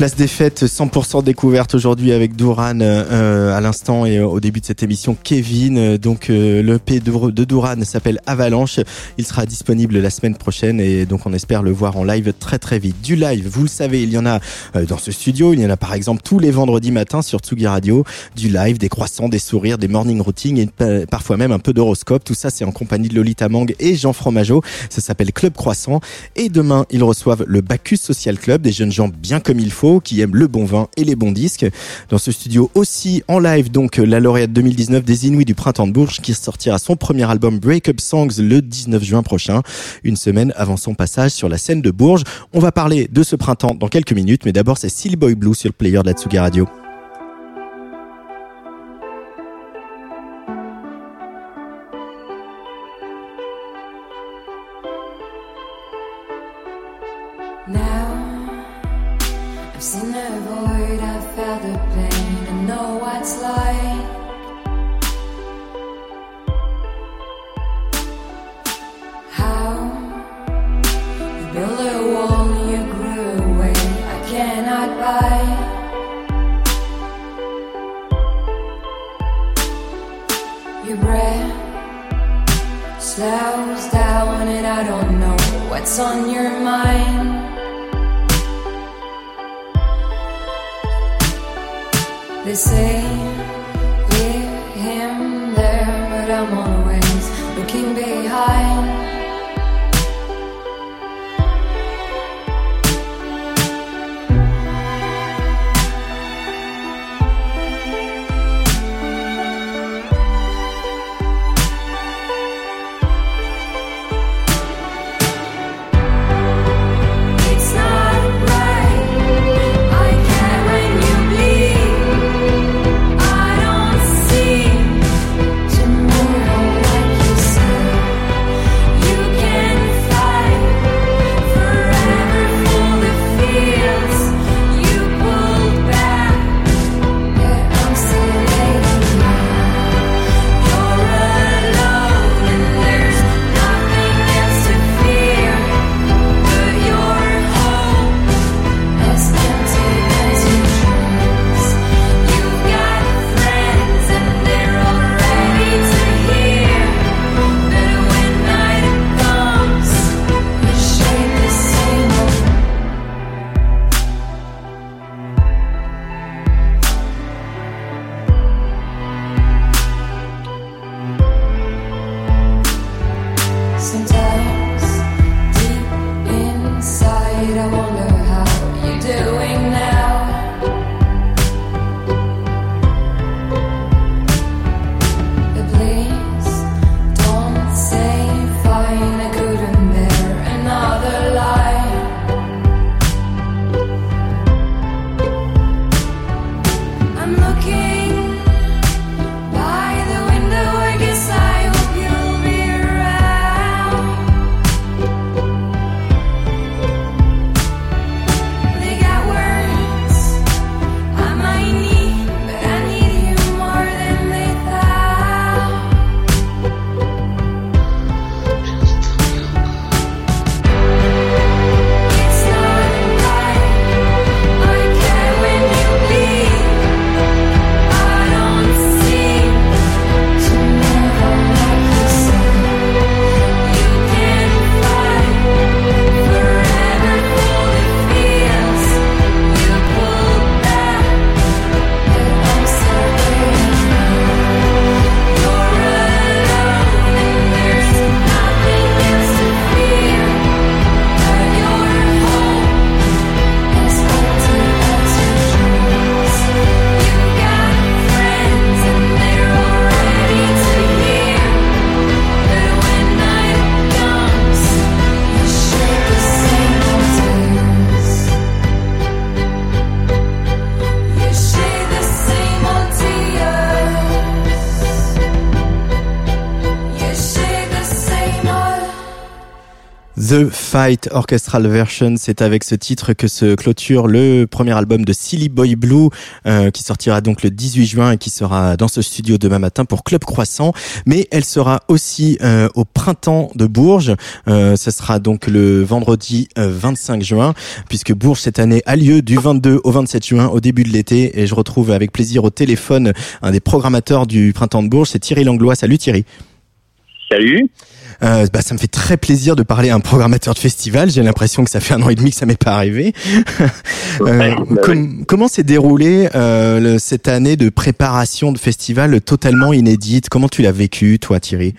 [SPEAKER 1] Place des fêtes, 100% découverte aujourd'hui avec Douran euh, euh, à l'instant et au début de cette émission Kevin. Donc euh, le P de, Douran s'appelle Avalanche. Il sera disponible la semaine prochaine et donc on espère le voir en live très très vite. Du live, vous le savez, il y en a euh, dans ce studio. Il y en a par exemple tous les vendredis matins sur Tsugi Radio. Du live, des croissants, des sourires, des morning routines et pa- parfois même un peu d'horoscope. Tout ça c'est en compagnie de Lolita Mang et Jean Fromageau. Ça s'appelle Club Croissant. Et demain, ils reçoivent le Bacchus Social Club, des jeunes gens bien comme il faut, qui aiment le bon vin et les bons disques. Dans ce studio aussi, en live, donc, la lauréate 2019 des Inuits du Printemps de Bourges, qui sortira son premier album Break Up Songs le 19 juin prochain, une semaine avant son passage sur la scène de Bourges. On va parler de ce printemps dans quelques minutes, mais d'abord, c'est Silly Boy Blue sur le player de la Tsuga Radio. Orchestral Version, c'est avec ce titre que se clôture le premier album de Silly Boy Blue, euh, qui sortira donc le 18 juin et qui sera dans ce studio demain matin pour Club Croissant. Mais elle sera aussi euh, au printemps de Bourges. Euh, ce sera donc le vendredi euh, 25 juin, puisque Bourges cette année a lieu du 22 au 27 juin, au début de l'été. Et je retrouve avec plaisir au téléphone un des programmateurs du printemps de Bourges, c'est Thierry Langlois. Salut Thierry.
[SPEAKER 11] Salut.
[SPEAKER 1] Euh, bah, ça me fait très plaisir de parler à un programmateur de festival. J'ai l'impression que ça fait un an et demi que ça m'est pas arrivé. (laughs) Euh, com- Comment s'est déroulé euh, le- cette année de préparation de festival totalement inédite? Comment tu l'as vécu, toi, Thierry?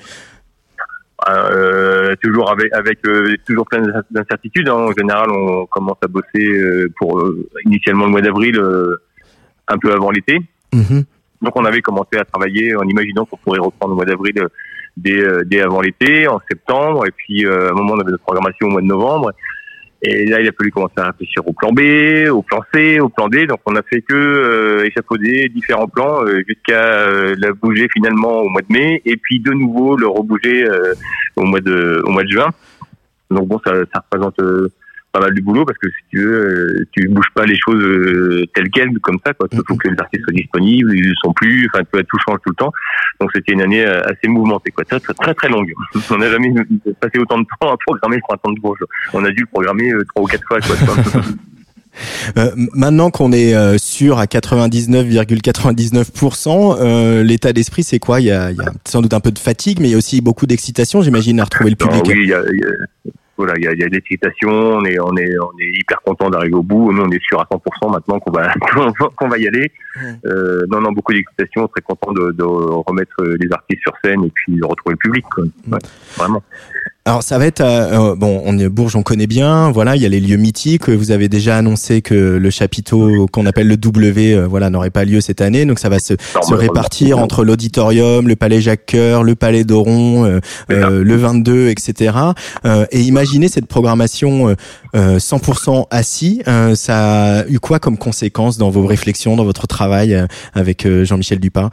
[SPEAKER 11] Euh, toujours avec, avec euh, toujours plein d'incertitudes. hein. En général, on commence à bosser euh, pour initialement le mois d'avril, un peu avant l'été.
[SPEAKER 1] Mhm.
[SPEAKER 11] Donc, on avait commencé à travailler en imaginant qu'on pourrait reprendre le mois d'avril dès, euh, dès avant l'été, en septembre, et puis euh, à un moment, on avait notre programmation au mois de novembre. Et là, il a fallu commencer à réfléchir au plan B, au plan C, au plan D. Donc, on a fait que euh, échafauder différents plans euh, jusqu'à euh, la bouger finalement au mois de mai, et puis de nouveau le rebouger euh, au mois de au mois de juin. Donc bon, ça, ça représente pas mal du boulot parce que si tu veux, euh, tu bouges pas les choses euh, telles quelles comme ça. Quoi. Il faut que les artistes soient disponibles, ils ne sont plus. Enfin, tu vois, tout change tout le temps. Donc c'était une année euh, assez mouvementée, quoi. Très très très, longue. (laughs) On n'a jamais passé autant de temps à programmer le printemps de Bourges. On a dû le programmer trois ou quatre fois. Quoi. (laughs)
[SPEAKER 1] Euh, maintenant qu'on est euh, sûr à 99,99%, euh, l'état d'esprit, c'est quoi? Il y, a, il y a sans doute un peu de fatigue, mais il y a aussi beaucoup d'excitation, j'imagine, à retrouver le
[SPEAKER 11] Non,
[SPEAKER 1] public.
[SPEAKER 11] oui, il y a, il y a- voilà, il y a, y a de l'excitation. On est, on est, on est hyper content d'arriver au bout. Nous, on est sûr à 100% maintenant (laughs) qu'on va, qu'on va y aller. Euh, non, non, beaucoup d'excitation. Très content de, de remettre les artistes sur scène et puis de retrouver le public. Quoi. Ouais, vraiment.
[SPEAKER 1] Alors ça va être euh, euh, bon, on est Bourges, on connaît bien. Voilà, il y a les lieux mythiques. Vous avez déjà annoncé que le chapiteau qu'on appelle le W, euh, voilà, n'aurait pas lieu cette année. Donc ça va se, se répartir entre l'auditorium, le Palais Jacques Cœur, le Palais d'Oron, euh, le 22, etc. Euh, et imaginez cette programmation euh, euh, 100% assis. euh, ça a eu quoi comme conséquence dans vos réflexions, dans votre travail euh, avec Jean-Michel Dupin?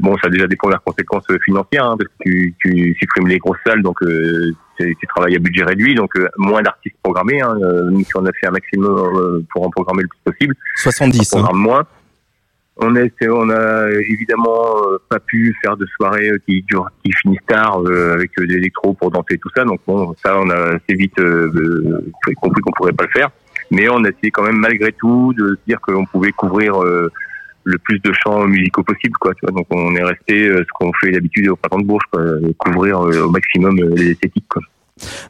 [SPEAKER 11] Bon, ça a déjà des premières conséquences euh, financières, hein, parce que tu, tu supprimes les grosses salles, donc euh, tu tu travailles à budget réduit, donc euh, moins d'artistes programmés. Hein, euh, nous, si on a fait un maximum euh, pour en programmer le plus possible.
[SPEAKER 1] 70.
[SPEAKER 11] On
[SPEAKER 1] hein.
[SPEAKER 11] moins. On a, c'est- on a évidemment euh, pas pu faire de soirées euh, qui durent, qui finissent tard euh, avec euh, des électros pour danser et tout ça. Donc bon, ça, on a assez vite euh, euh, compris qu'on pourrait pas le faire. Mais on a essayé quand même malgré tout de se dire qu'on pouvait couvrir euh, le plus de chants musicaux possible, quoi. Tu vois. Donc on est resté euh, ce qu'on fait d'habitude au printemps de Bourges, quoi, euh, couvrir euh, au maximum euh, les esthétiques, quoi.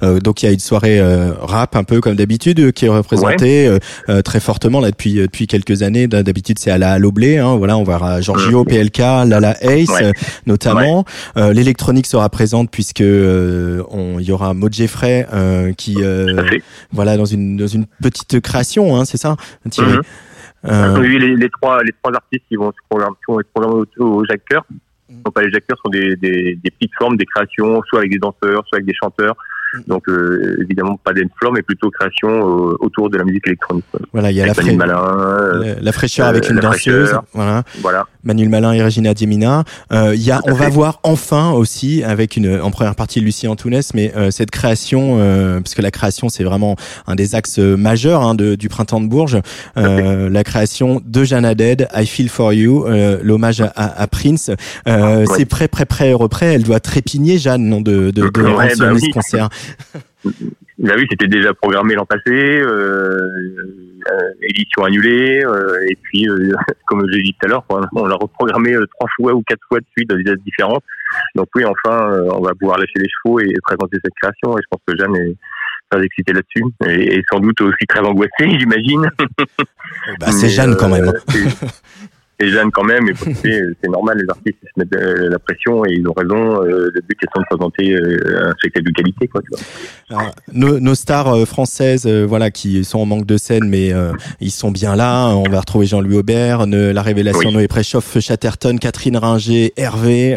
[SPEAKER 1] Euh, donc il y a une soirée euh, rap un peu comme d'habitude qui est représentée euh, très fortement là depuis depuis quelques années. D'hab- D'habitude c'est à la Loblé, hein, voilà, on voir Giorgio, PLK, Lala Ace
[SPEAKER 11] Ouais.
[SPEAKER 1] notamment. Euh, L'électronique sera présente puisque euh, on il y aura Maud Jeffrey euh, qui euh, voilà dans une dans une petite création, hein, c'est ça, Thierry?
[SPEAKER 11] Mhm.
[SPEAKER 1] Euh,
[SPEAKER 11] Oui, les, les trois les trois artistes qui vont se programmer, qui vont être programmés au, au Jacques Cœur. Donc pas les Jacques Cœur sont des, des, des petites formes, des créations, soit avec des danseurs, soit avec des chanteurs. Donc euh, évidemment pas dance floor, mais plutôt création euh, autour de la musique électronique.
[SPEAKER 1] Voilà, il y a la,
[SPEAKER 11] Manuel
[SPEAKER 1] fra-
[SPEAKER 11] Malin, euh,
[SPEAKER 1] la, fraîcheur avec
[SPEAKER 11] euh,
[SPEAKER 1] une danseuse,
[SPEAKER 11] fraîcheur.
[SPEAKER 1] voilà.
[SPEAKER 11] Voilà.
[SPEAKER 1] Manuel Malin et Regina Diemina. Euh, il y a, on va voir enfin aussi avec une en première partie Lucie Antounès, mais euh, cette création, euh, parce que la création c'est vraiment un des axes majeurs hein, de, du printemps de Bourges, euh, la création de Jeanne Dead, I Feel for You, euh, l'hommage à, à Prince. Euh, C'est prêt, prêt, prêt, reprêt. Elle doit trépigner Jeanne non de de, de
[SPEAKER 11] Ouais,
[SPEAKER 1] rendre
[SPEAKER 11] bah
[SPEAKER 1] ce
[SPEAKER 11] oui.
[SPEAKER 1] concert.
[SPEAKER 11] Bah oui, c'était déjà programmé l'an passé, euh, euh, édition annulée, euh, et puis euh, (laughs) comme je l'ai dit tout à l'heure, on l'a reprogrammé trois fois ou quatre fois de suite dans des dates différentes. Donc oui, enfin, on va pouvoir lâcher les chevaux et présenter cette création, et je pense que Jeanne est très excitée là-dessus, et, et sans doute aussi très angoissée, (laughs) j'imagine.
[SPEAKER 1] Bah, c'est Jeanne quand même. (laughs)
[SPEAKER 11] c'est- Jeanne quand même, et c'est normal, les artistes ils se mettent euh, la pression et ils ont raison. euh, le but étant de présenter euh, un spectacle de qualité, quoi. Tu vois.
[SPEAKER 1] Alors, nos, nos stars euh, françaises, euh, voilà, qui sont en manque de scène, mais euh, ils sont bien là. On va retrouver Jean-Louis Aubert, ne- la révélation
[SPEAKER 11] Oui.
[SPEAKER 1] Noé Préchoff, Chatterton, Catherine Ringer, Hervé,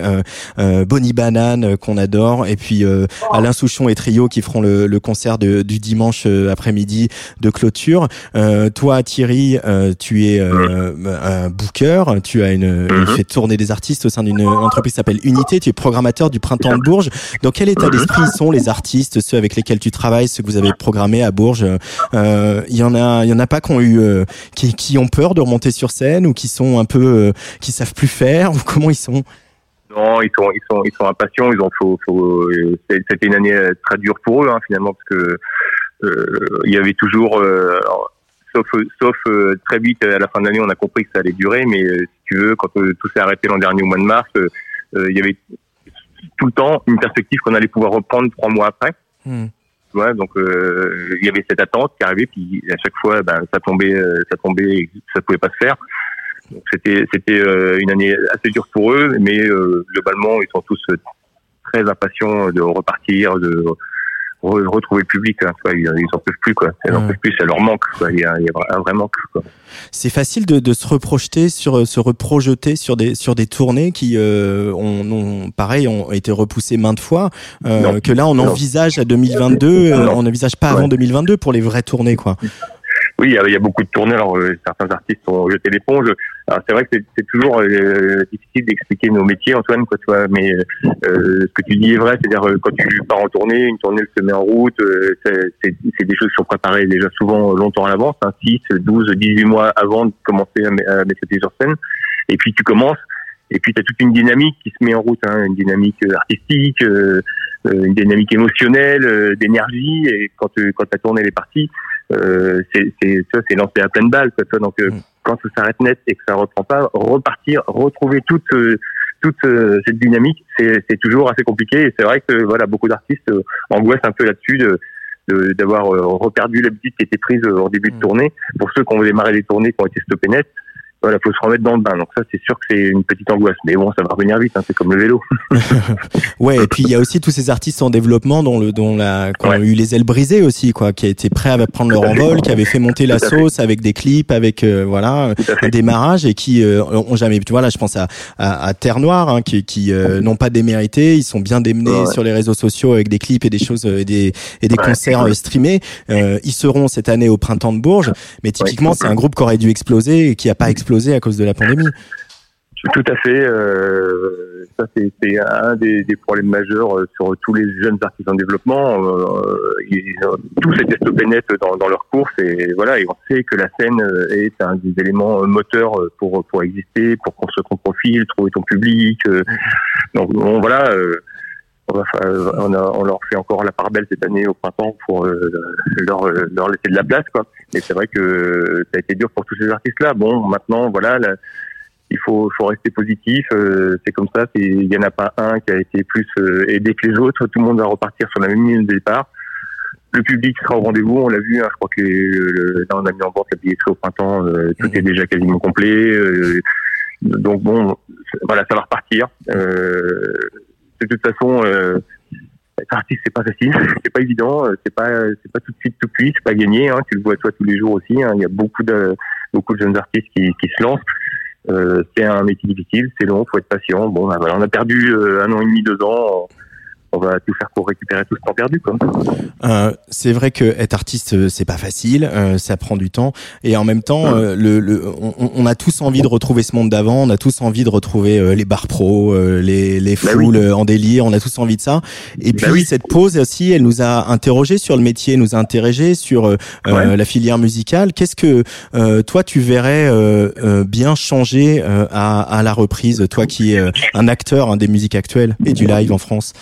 [SPEAKER 1] Bonnie Banane qu'on adore, et puis euh, Alain Souchon et Trio qui feront le, le concert de- du dimanche après-midi de clôture. Euh, toi, Thierry, euh, tu es euh, un booker. Tu as une,
[SPEAKER 11] Mhm.
[SPEAKER 1] fait tourner des artistes au sein d'une entreprise qui s'appelle Unité. Tu es programmateur du Printemps de Bourges. Dans quel état
[SPEAKER 11] Mhm.
[SPEAKER 1] d'esprit sont les artistes, ceux avec lesquels tu travailles, ceux que vous avez programmés à Bourges? Euh, Il y en a, il y en a pas qui ont eu, euh, qui, qui ont peur de remonter sur scène ou qui sont un peu, euh, qui savent plus faire ou comment ils sont?
[SPEAKER 11] Non, ils sont, ils sont, ils sont impatients. Ils ont, faut, c'était une année très dure pour eux, hein, finalement, parce que euh, il y avait toujours, euh, alors, sauf, sauf euh, très vite à la fin de l'année, on a compris que ça allait durer. Mais euh, si tu veux, quand euh, tout s'est arrêté l'an dernier au mois de mars, euh, euh, il y avait tout le temps une perspective qu'on allait pouvoir reprendre trois mois après. Tu vois, donc euh, il y avait cette attente qui arrivait, puis à chaque fois, ben, ça tombait, euh, ça tombait, et ça pouvait pas se faire. Donc c'était c'était euh, une année assez dure pour eux, mais euh, globalement ils sont tous euh, très impatients de repartir, de re- retrouver le public. Hein, quoi. Ils, ils en peuvent plus quoi. Ils en
[SPEAKER 1] Ouais.
[SPEAKER 11] peuvent plus, ça leur manque. Quoi. Il y a, il y a un vrai manque.
[SPEAKER 1] C'est facile de, de se reprojeter sur, se reprojeter sur des sur des tournées qui euh, ont, ont- pareil ont été repoussées maintes fois. euh, que là on
[SPEAKER 11] Non.
[SPEAKER 1] envisage à 2022, euh,
[SPEAKER 11] Non.
[SPEAKER 1] on n'envisage pas avant
[SPEAKER 11] Ouais.
[SPEAKER 1] 2022 pour les vraies tournées quoi.
[SPEAKER 11] Oui, il y, a, beaucoup de tournées. Alors euh, certains artistes ont jeté l'éponge. Alors c'est vrai que c'est- toujours euh, difficile d'expliquer nos métiers, Antoine, quoi, tu vois. Mais euh, ce que tu dis est vrai, c'est-à-dire quand tu pars en tournée, une tournée se met en route. c'est des choses qui sont préparées déjà souvent longtemps à l'avance, hein, 6, 12, 18 mois avant de commencer à, à mettre sur scène. Et puis tu commences. Et puis tu as toute une dynamique qui se met en route, hein, une dynamique artistique, euh, une dynamique émotionnelle, euh, d'énergie. Et quand, euh, quand ta tournée elle est partie, euh, c'est lancé à pleine balle quoi, donc euh, quand ça s'arrête net et que ça reprend pas repartir retrouver toute euh, toute euh, cette dynamique c'est c'est toujours assez compliqué. Et c'est vrai que voilà beaucoup d'artistes euh, angoissent un peu là-dessus de de- d'avoir euh, reperdu l'habitude qui était prise euh, en début de tournée. Pour ceux qui ont démarré des tournées qui ont été stoppées net voilà faut se remettre dans le bain. Donc ça c'est sûr que c'est une petite angoisse. Mais bon ça va revenir vite hein, c'est comme le vélo. (laughs)
[SPEAKER 1] Ouais, et puis il y a aussi tous ces artistes en développement dont le dont la qui ont eu les ailes brisées aussi quoi, qui a été prêt à prendre leur envol, qui avait fait monter la
[SPEAKER 11] fait.
[SPEAKER 1] sauce avec des clips, avec euh, voilà un démarrage et qui euh, ont jamais tu vois là je pense à à, à Terre Noire hein, qui qui euh, n'ont pas démérité, ils sont bien démenés
[SPEAKER 11] Ouais.
[SPEAKER 1] sur les réseaux sociaux avec des clips et des choses euh, et des et des
[SPEAKER 11] Ouais.
[SPEAKER 1] concerts euh, streamés. Euh, ils seront cette année au printemps de Bourges, mais typiquement c'est un groupe qui aurait dû exploser et qui a pas explosé à cause de la pandémie.
[SPEAKER 11] Tout à fait. Euh, ça, c'est un des, problèmes majeurs euh, sur tous les jeunes artistes en développement. Euh, tous été stoppés net dans, dans leur course et voilà. Et on sait que la scène est un des éléments moteurs pour pour exister, pour construire ton profil, trouver ton public. donc bon, voilà. Euh, on, va fa- euh, on, a- on leur fait encore la part belle cette année au printemps pour euh, leur, leur laisser de la place, quoi. Mais c'est vrai que ça a été dur pour tous ces artistes-là. Bon, maintenant, voilà, la- il faut, faut rester positif. euh, c'est comme ça. Il y en a pas un qui a été plus euh, aidé que les autres. Tout le monde va repartir sur la même ligne de départ. Le public sera au rendez-vous. On l'a vu. hein, je crois que les- le- là, on a mis en vente la billetterie au printemps. euh, tout est déjà quasiment complet. euh, donc bon, voilà, ça va repartir. Euh, de toute façon, euh, être artiste c'est pas facile, (laughs) c'est pas évident, euh, c'est pas c'est pas tout de suite tout cuit, c'est pas gagné. Hein, tu le vois toi tous les jours aussi. hein, il y a beaucoup de beaucoup de jeunes artistes qui, qui se lancent. Euh, c'est un métier difficile, c'est long, faut être patient. Bon, ben voilà, on a perdu euh, un an et demi, deux ans. On va tout faire pour récupérer tout ce temps perdu, quoi.
[SPEAKER 1] Euh, c'est vrai que être artiste euh, c'est pas facile, euh, ça prend du temps et en même temps euh, le, le on, on a tous envie de retrouver ce monde d'avant, on a tous envie de retrouver euh, les bars pro, euh, les les
[SPEAKER 11] Bah
[SPEAKER 1] foules en délire, on a tous envie de ça. Et
[SPEAKER 11] Bah
[SPEAKER 1] puis cette pause aussi, elle nous a interrogé sur le métier, nous a interrogé sur
[SPEAKER 11] Ouais.
[SPEAKER 1] la filière musicale. Qu'est-ce que euh, toi tu verrais euh, euh, bien changer euh, à, à la reprise, toi qui es un acteur hein, des musiques actuelles et du live en France?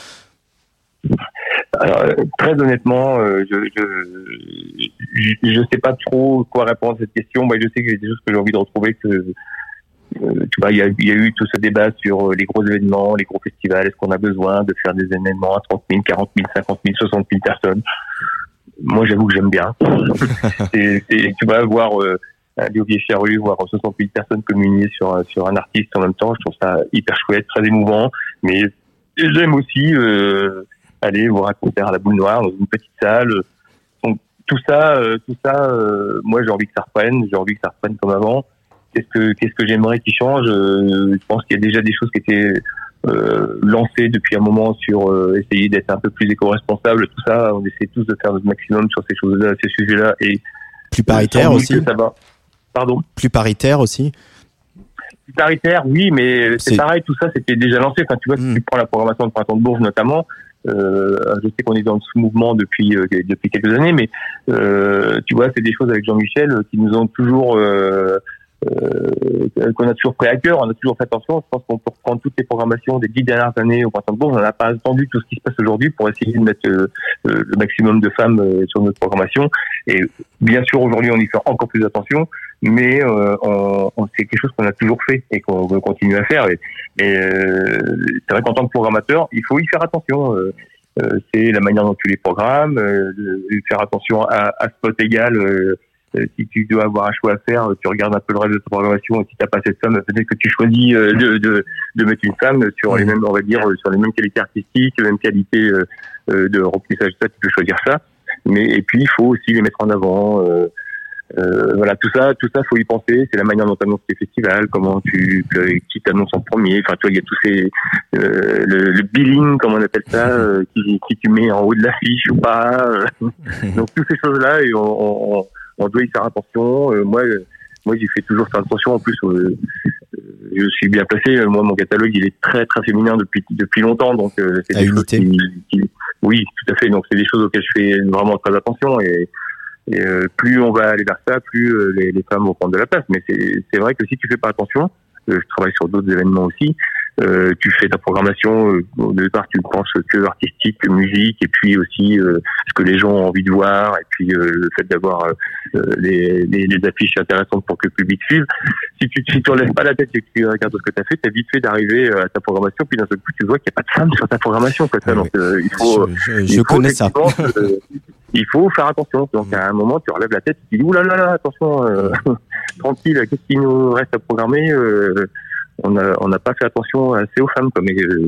[SPEAKER 11] Alors, euh, très honnêtement, euh, je, je je je sais pas trop quoi répondre à cette question. Moi, je sais que j'ai des choses que j'ai envie de retrouver. Que euh, tu vois, il y a, y a eu tout ce débat sur euh, les gros événements, les gros festivals. Est-ce qu'on a besoin de faire des événements à 30 000, 40 000, 50 000, 60 000 personnes? Moi, j'avoue que j'aime bien. (laughs) C'est- c'est- tu vas voir euh, un Olivier Charru, voir 60 000 personnes communier sur un- sur un artiste en même temps. Je trouve ça hyper chouette, très émouvant. Mais j'aime aussi euh, aller voir un concert à la boule noire dans une petite salle. Donc tout ça, euh, tout ça, euh, moi j'ai envie que ça reprenne, j'ai envie que ça reprenne comme avant. Qu'est-ce que qu'est-ce que j'aimerais qu'il change? Euh, Je pense qu'il y a déjà des choses qui étaient euh, lancées depuis un moment sur essayer d'être un peu plus éco-responsable. Tout ça, on essaie tous de faire notre maximum sur ces choses-là, ces sujets-là, et
[SPEAKER 1] Plus paritaire aussi
[SPEAKER 11] ça va. Pardon?
[SPEAKER 1] Plus paritaire aussi
[SPEAKER 11] Paritaire, oui, mais c'est
[SPEAKER 1] C'est-
[SPEAKER 11] pareil, tout ça, c'était déjà lancé. Enfin, tu vois, si tu prends la programmation de Printemps de Bourges notamment, euh, je sais qu'on est dans ce mouvement depuis euh, depuis quelques années, mais euh, tu vois, c'est des choses avec Jean-Michel qui nous ont toujours euh, euh, qu'on a toujours pris à cœur, on a toujours fait attention. Je pense qu'on peut reprendre toutes les programmations des dix dernières années au Printemps de Bourges. On n'a pas attendu tout ce qui se passe aujourd'hui pour essayer de mettre euh, le maximum de femmes sur notre programmation. Et bien sûr, aujourd'hui, on y fait encore plus attention, mais euh, on, on- c'est quelque chose qu'on a toujours fait et qu'on veut continuer à faire. Et, et, euh, c'est vrai qu'en tant que programmateur, il faut y faire attention. Euh, euh, c'est la manière dont tu les programmes, euh, faire attention à, à spot égal. euh, euh, si tu dois avoir un choix à faire, tu regardes un peu le reste de ta programmation et si t'as pas cette femme, peut-être que tu choisis euh, de, de, de mettre une femme sur les mêmes, on va dire, euh, sur les mêmes qualités artistiques, les mêmes qualités euh, euh, de remplissage. Ça, tu peux choisir ça. Mais et puis il faut aussi les mettre en avant. euh, euh, voilà, tout ça, tout ça, faut y penser. C'est la manière dont tu annonces tes festivals, comment tu, que- qui t'annonce en premier. Enfin, tu vois, il y a tous ces, euh, le, le billing, comme on appelle ça, (laughs) euh, qui, qui tu mets en haut de l'affiche ou pas. euh. (laughs) Donc toutes ces choses-là, et on, on, on doit y faire attention. Euh, moi, euh, moi, j'y fais toujours faire attention. En plus, euh, euh, je suis bien placé. Euh, Moi, mon catalogue, il est très, très féminin depuis depuis longtemps. Donc, euh, c'est des choses qui, qui- oui, tout à fait. Donc, c'est des choses auxquelles je fais vraiment très attention. Et, et, euh, plus on va aller vers ça, plus euh, les, femmes vont prendre de la place. Mais c'est c'est vrai que si tu fais pas attention, euh, je travaille sur d'autres événements aussi. Euh, tu fais ta programmation euh, au départ, tu ne penses que artistique, que musique, et puis aussi euh, ce que les gens ont envie de voir, et puis euh, le fait d'avoir euh, les, les, les affiches intéressantes pour que le public suive. Si tu si tu enlèves pas la tête et que tu regardes ce que tu as fait, tu as vite fait d'arriver euh, à ta programmation, puis d'un seul coup tu vois qu'il n'y a pas de femmes sur ta programmation. Quoi, ça. Donc euh, il faut,
[SPEAKER 1] Je, je-
[SPEAKER 11] il faut
[SPEAKER 1] connais ça.
[SPEAKER 11] effectivement, euh, il faut faire attention. Donc à un moment, tu relèves la tête, tu dis ouh là là là, attention, euh, (laughs) tranquille, qu'est-ce qui nous reste à programmer euh, On n'a on pas fait attention assez aux femmes. Mais euh,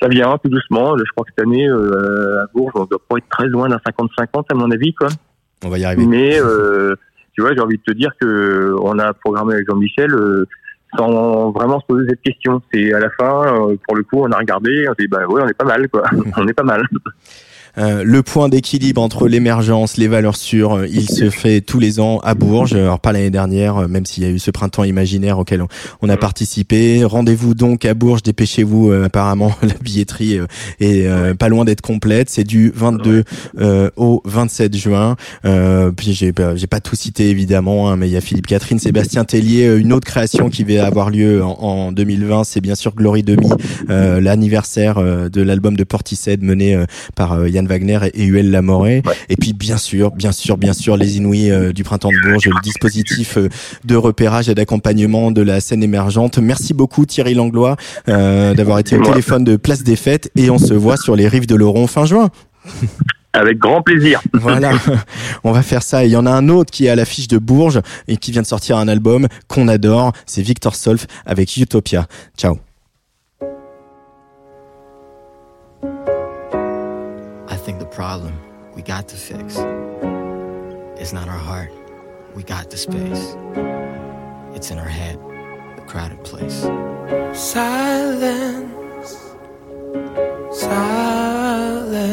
[SPEAKER 11] ça vient tout doucement. Là, je crois que cette année euh, à Bourges, on doit pas être très loin d'un 50-50 à mon avis, quoi.
[SPEAKER 1] On va y arriver.
[SPEAKER 11] Mais euh, tu vois, j'ai envie de te dire que on a programmé avec Jean-Michel. euh, sans vraiment se poser cette question. C'est à la fin, euh, pour le coup, on a regardé, on s'est dit, bah ouais, on est pas mal, quoi. (laughs) on est pas mal.
[SPEAKER 1] Euh, le point d'équilibre entre l'émergence, les valeurs sûres, euh, il se fait tous les ans à Bourges. Alors pas l'année dernière, euh, même s'il y a eu ce printemps imaginaire auquel on, on a participé. Rendez-vous donc à Bourges, dépêchez-vous. apparemment, (laughs) la billetterie est pas loin d'être complète. C'est du 22 euh, au 27 juin. Puis j'ai pas- tout cité évidemment, hein, mais il y a Philippe Catherine, Sébastien Tellier, une autre création qui va avoir lieu en, en 2020, c'est bien sûr Glory Demi, l'anniversaire de l'album de Portishead mené par euh, Yann Wagner et, et Huel Lamoré. Et puis bien sûr, bien sûr, bien sûr, les Inouïs euh, du printemps de Bourges, le dispositif euh, de repérage et d'accompagnement de la scène émergente. Merci beaucoup Thierry Langlois euh, d'avoir été au téléphone de Place des Fêtes et on se voit sur les rives de l'Oron fin juin.
[SPEAKER 11] Avec grand plaisir.
[SPEAKER 1] Voilà, (laughs) on va faire ça. Il y en a un autre qui est à l'affiche de Bourges et qui vient de sortir un album qu'on adore. C'est Victor Solf avec Utopia. Ciao.
[SPEAKER 12] Problem we got to fix It's not our heart, we got the space. It's in our head, the crowded place.
[SPEAKER 13] Silence, silence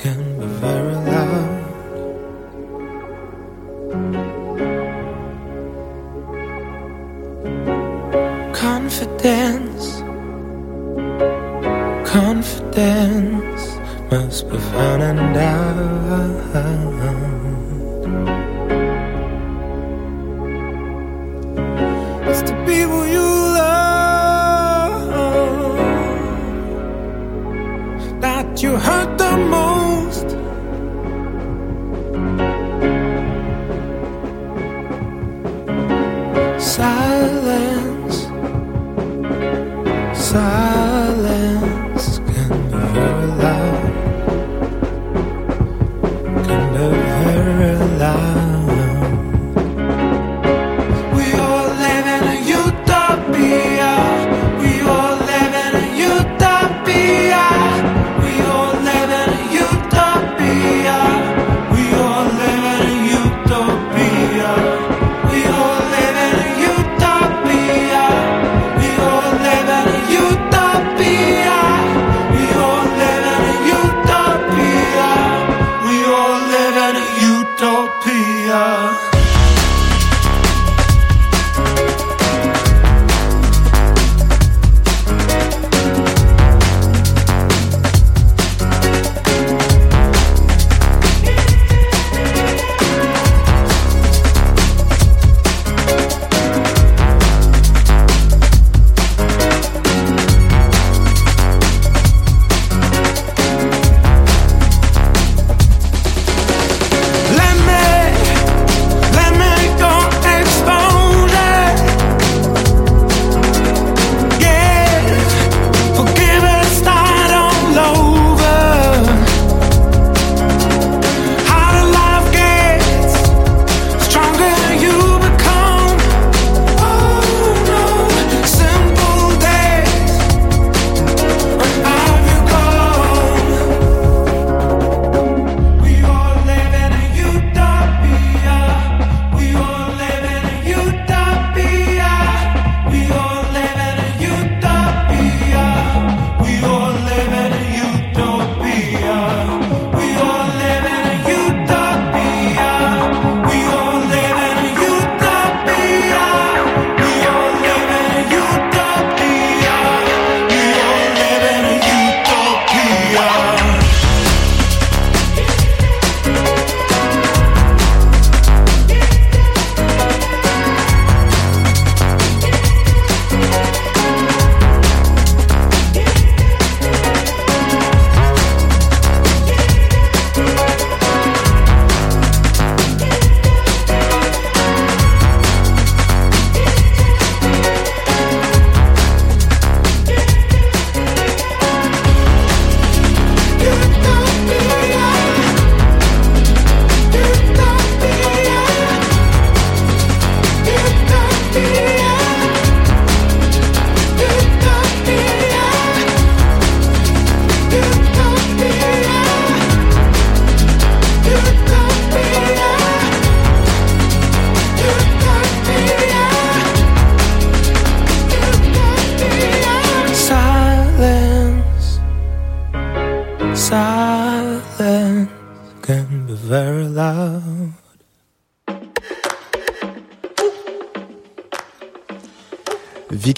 [SPEAKER 13] can be very loud. Confidence, confidence must be and out. It's the people you love that you hurt the most.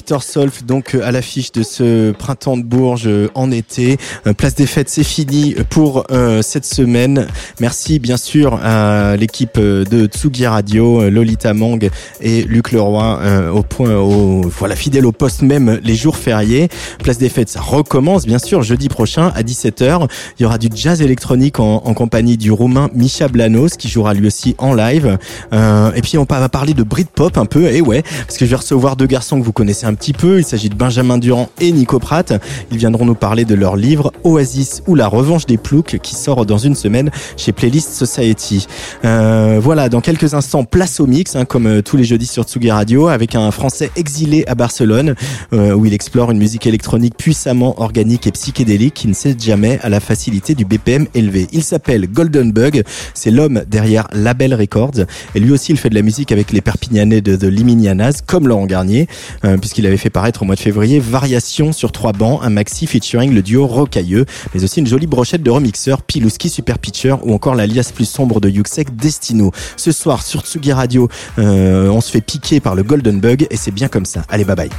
[SPEAKER 1] Victor Solf, donc euh, à l'affiche de ce printemps de Bourges euh, en été. Euh, Place des fêtes, c'est fini pour cette semaine. Merci bien sûr à l'équipe de Tsugi Radio, Lolita Mang et Luc Leroy, euh, au point, voilà, fidèle au poste même les jours fériés. Place des fêtes, ça recommence bien sûr jeudi prochain à 17h. Il y aura du jazz électronique en, compagnie du roumain Misha Blanos qui jouera lui aussi en live. Et puis on va parler de Britpop un peu, et ouais, parce que je vais recevoir deux garçons que vous connaissez un petit peu. Il s'agit de Benjamin Durand et Nico Pratt. Ils viendront nous parler de leur livre Oasis ou la revanche des ploucs qui sort dans une semaine chez Playlist Society. Euh, voilà, dans quelques instants, place au mix, hein, comme euh, tous les jeudis sur Tsugi Radio, avec un Français exilé à Barcelone, euh, où il explore une musique électronique puissamment organique et psychédélique qui ne cède jamais à la facilité du BPM élevé. Il s'appelle Golden Bug, c'est l'homme derrière Label Records, et lui aussi il fait de la musique avec les Perpignanais de The Liminianas, comme Laurent Garnier, euh, puisqu'il avait fait paraître au mois de février Variation sur trois bancs, un maxi featuring le duo Rocailleux, mais aussi une jolie brochette de remixeurs, Pilouski Super Pitcher ou encore l'alias plus sombre de Yuxek Destino. Ce soir sur Tsugi Radio, euh, on se fait piquer par le Golden Bug et c'est bien comme ça. Allez, bye bye.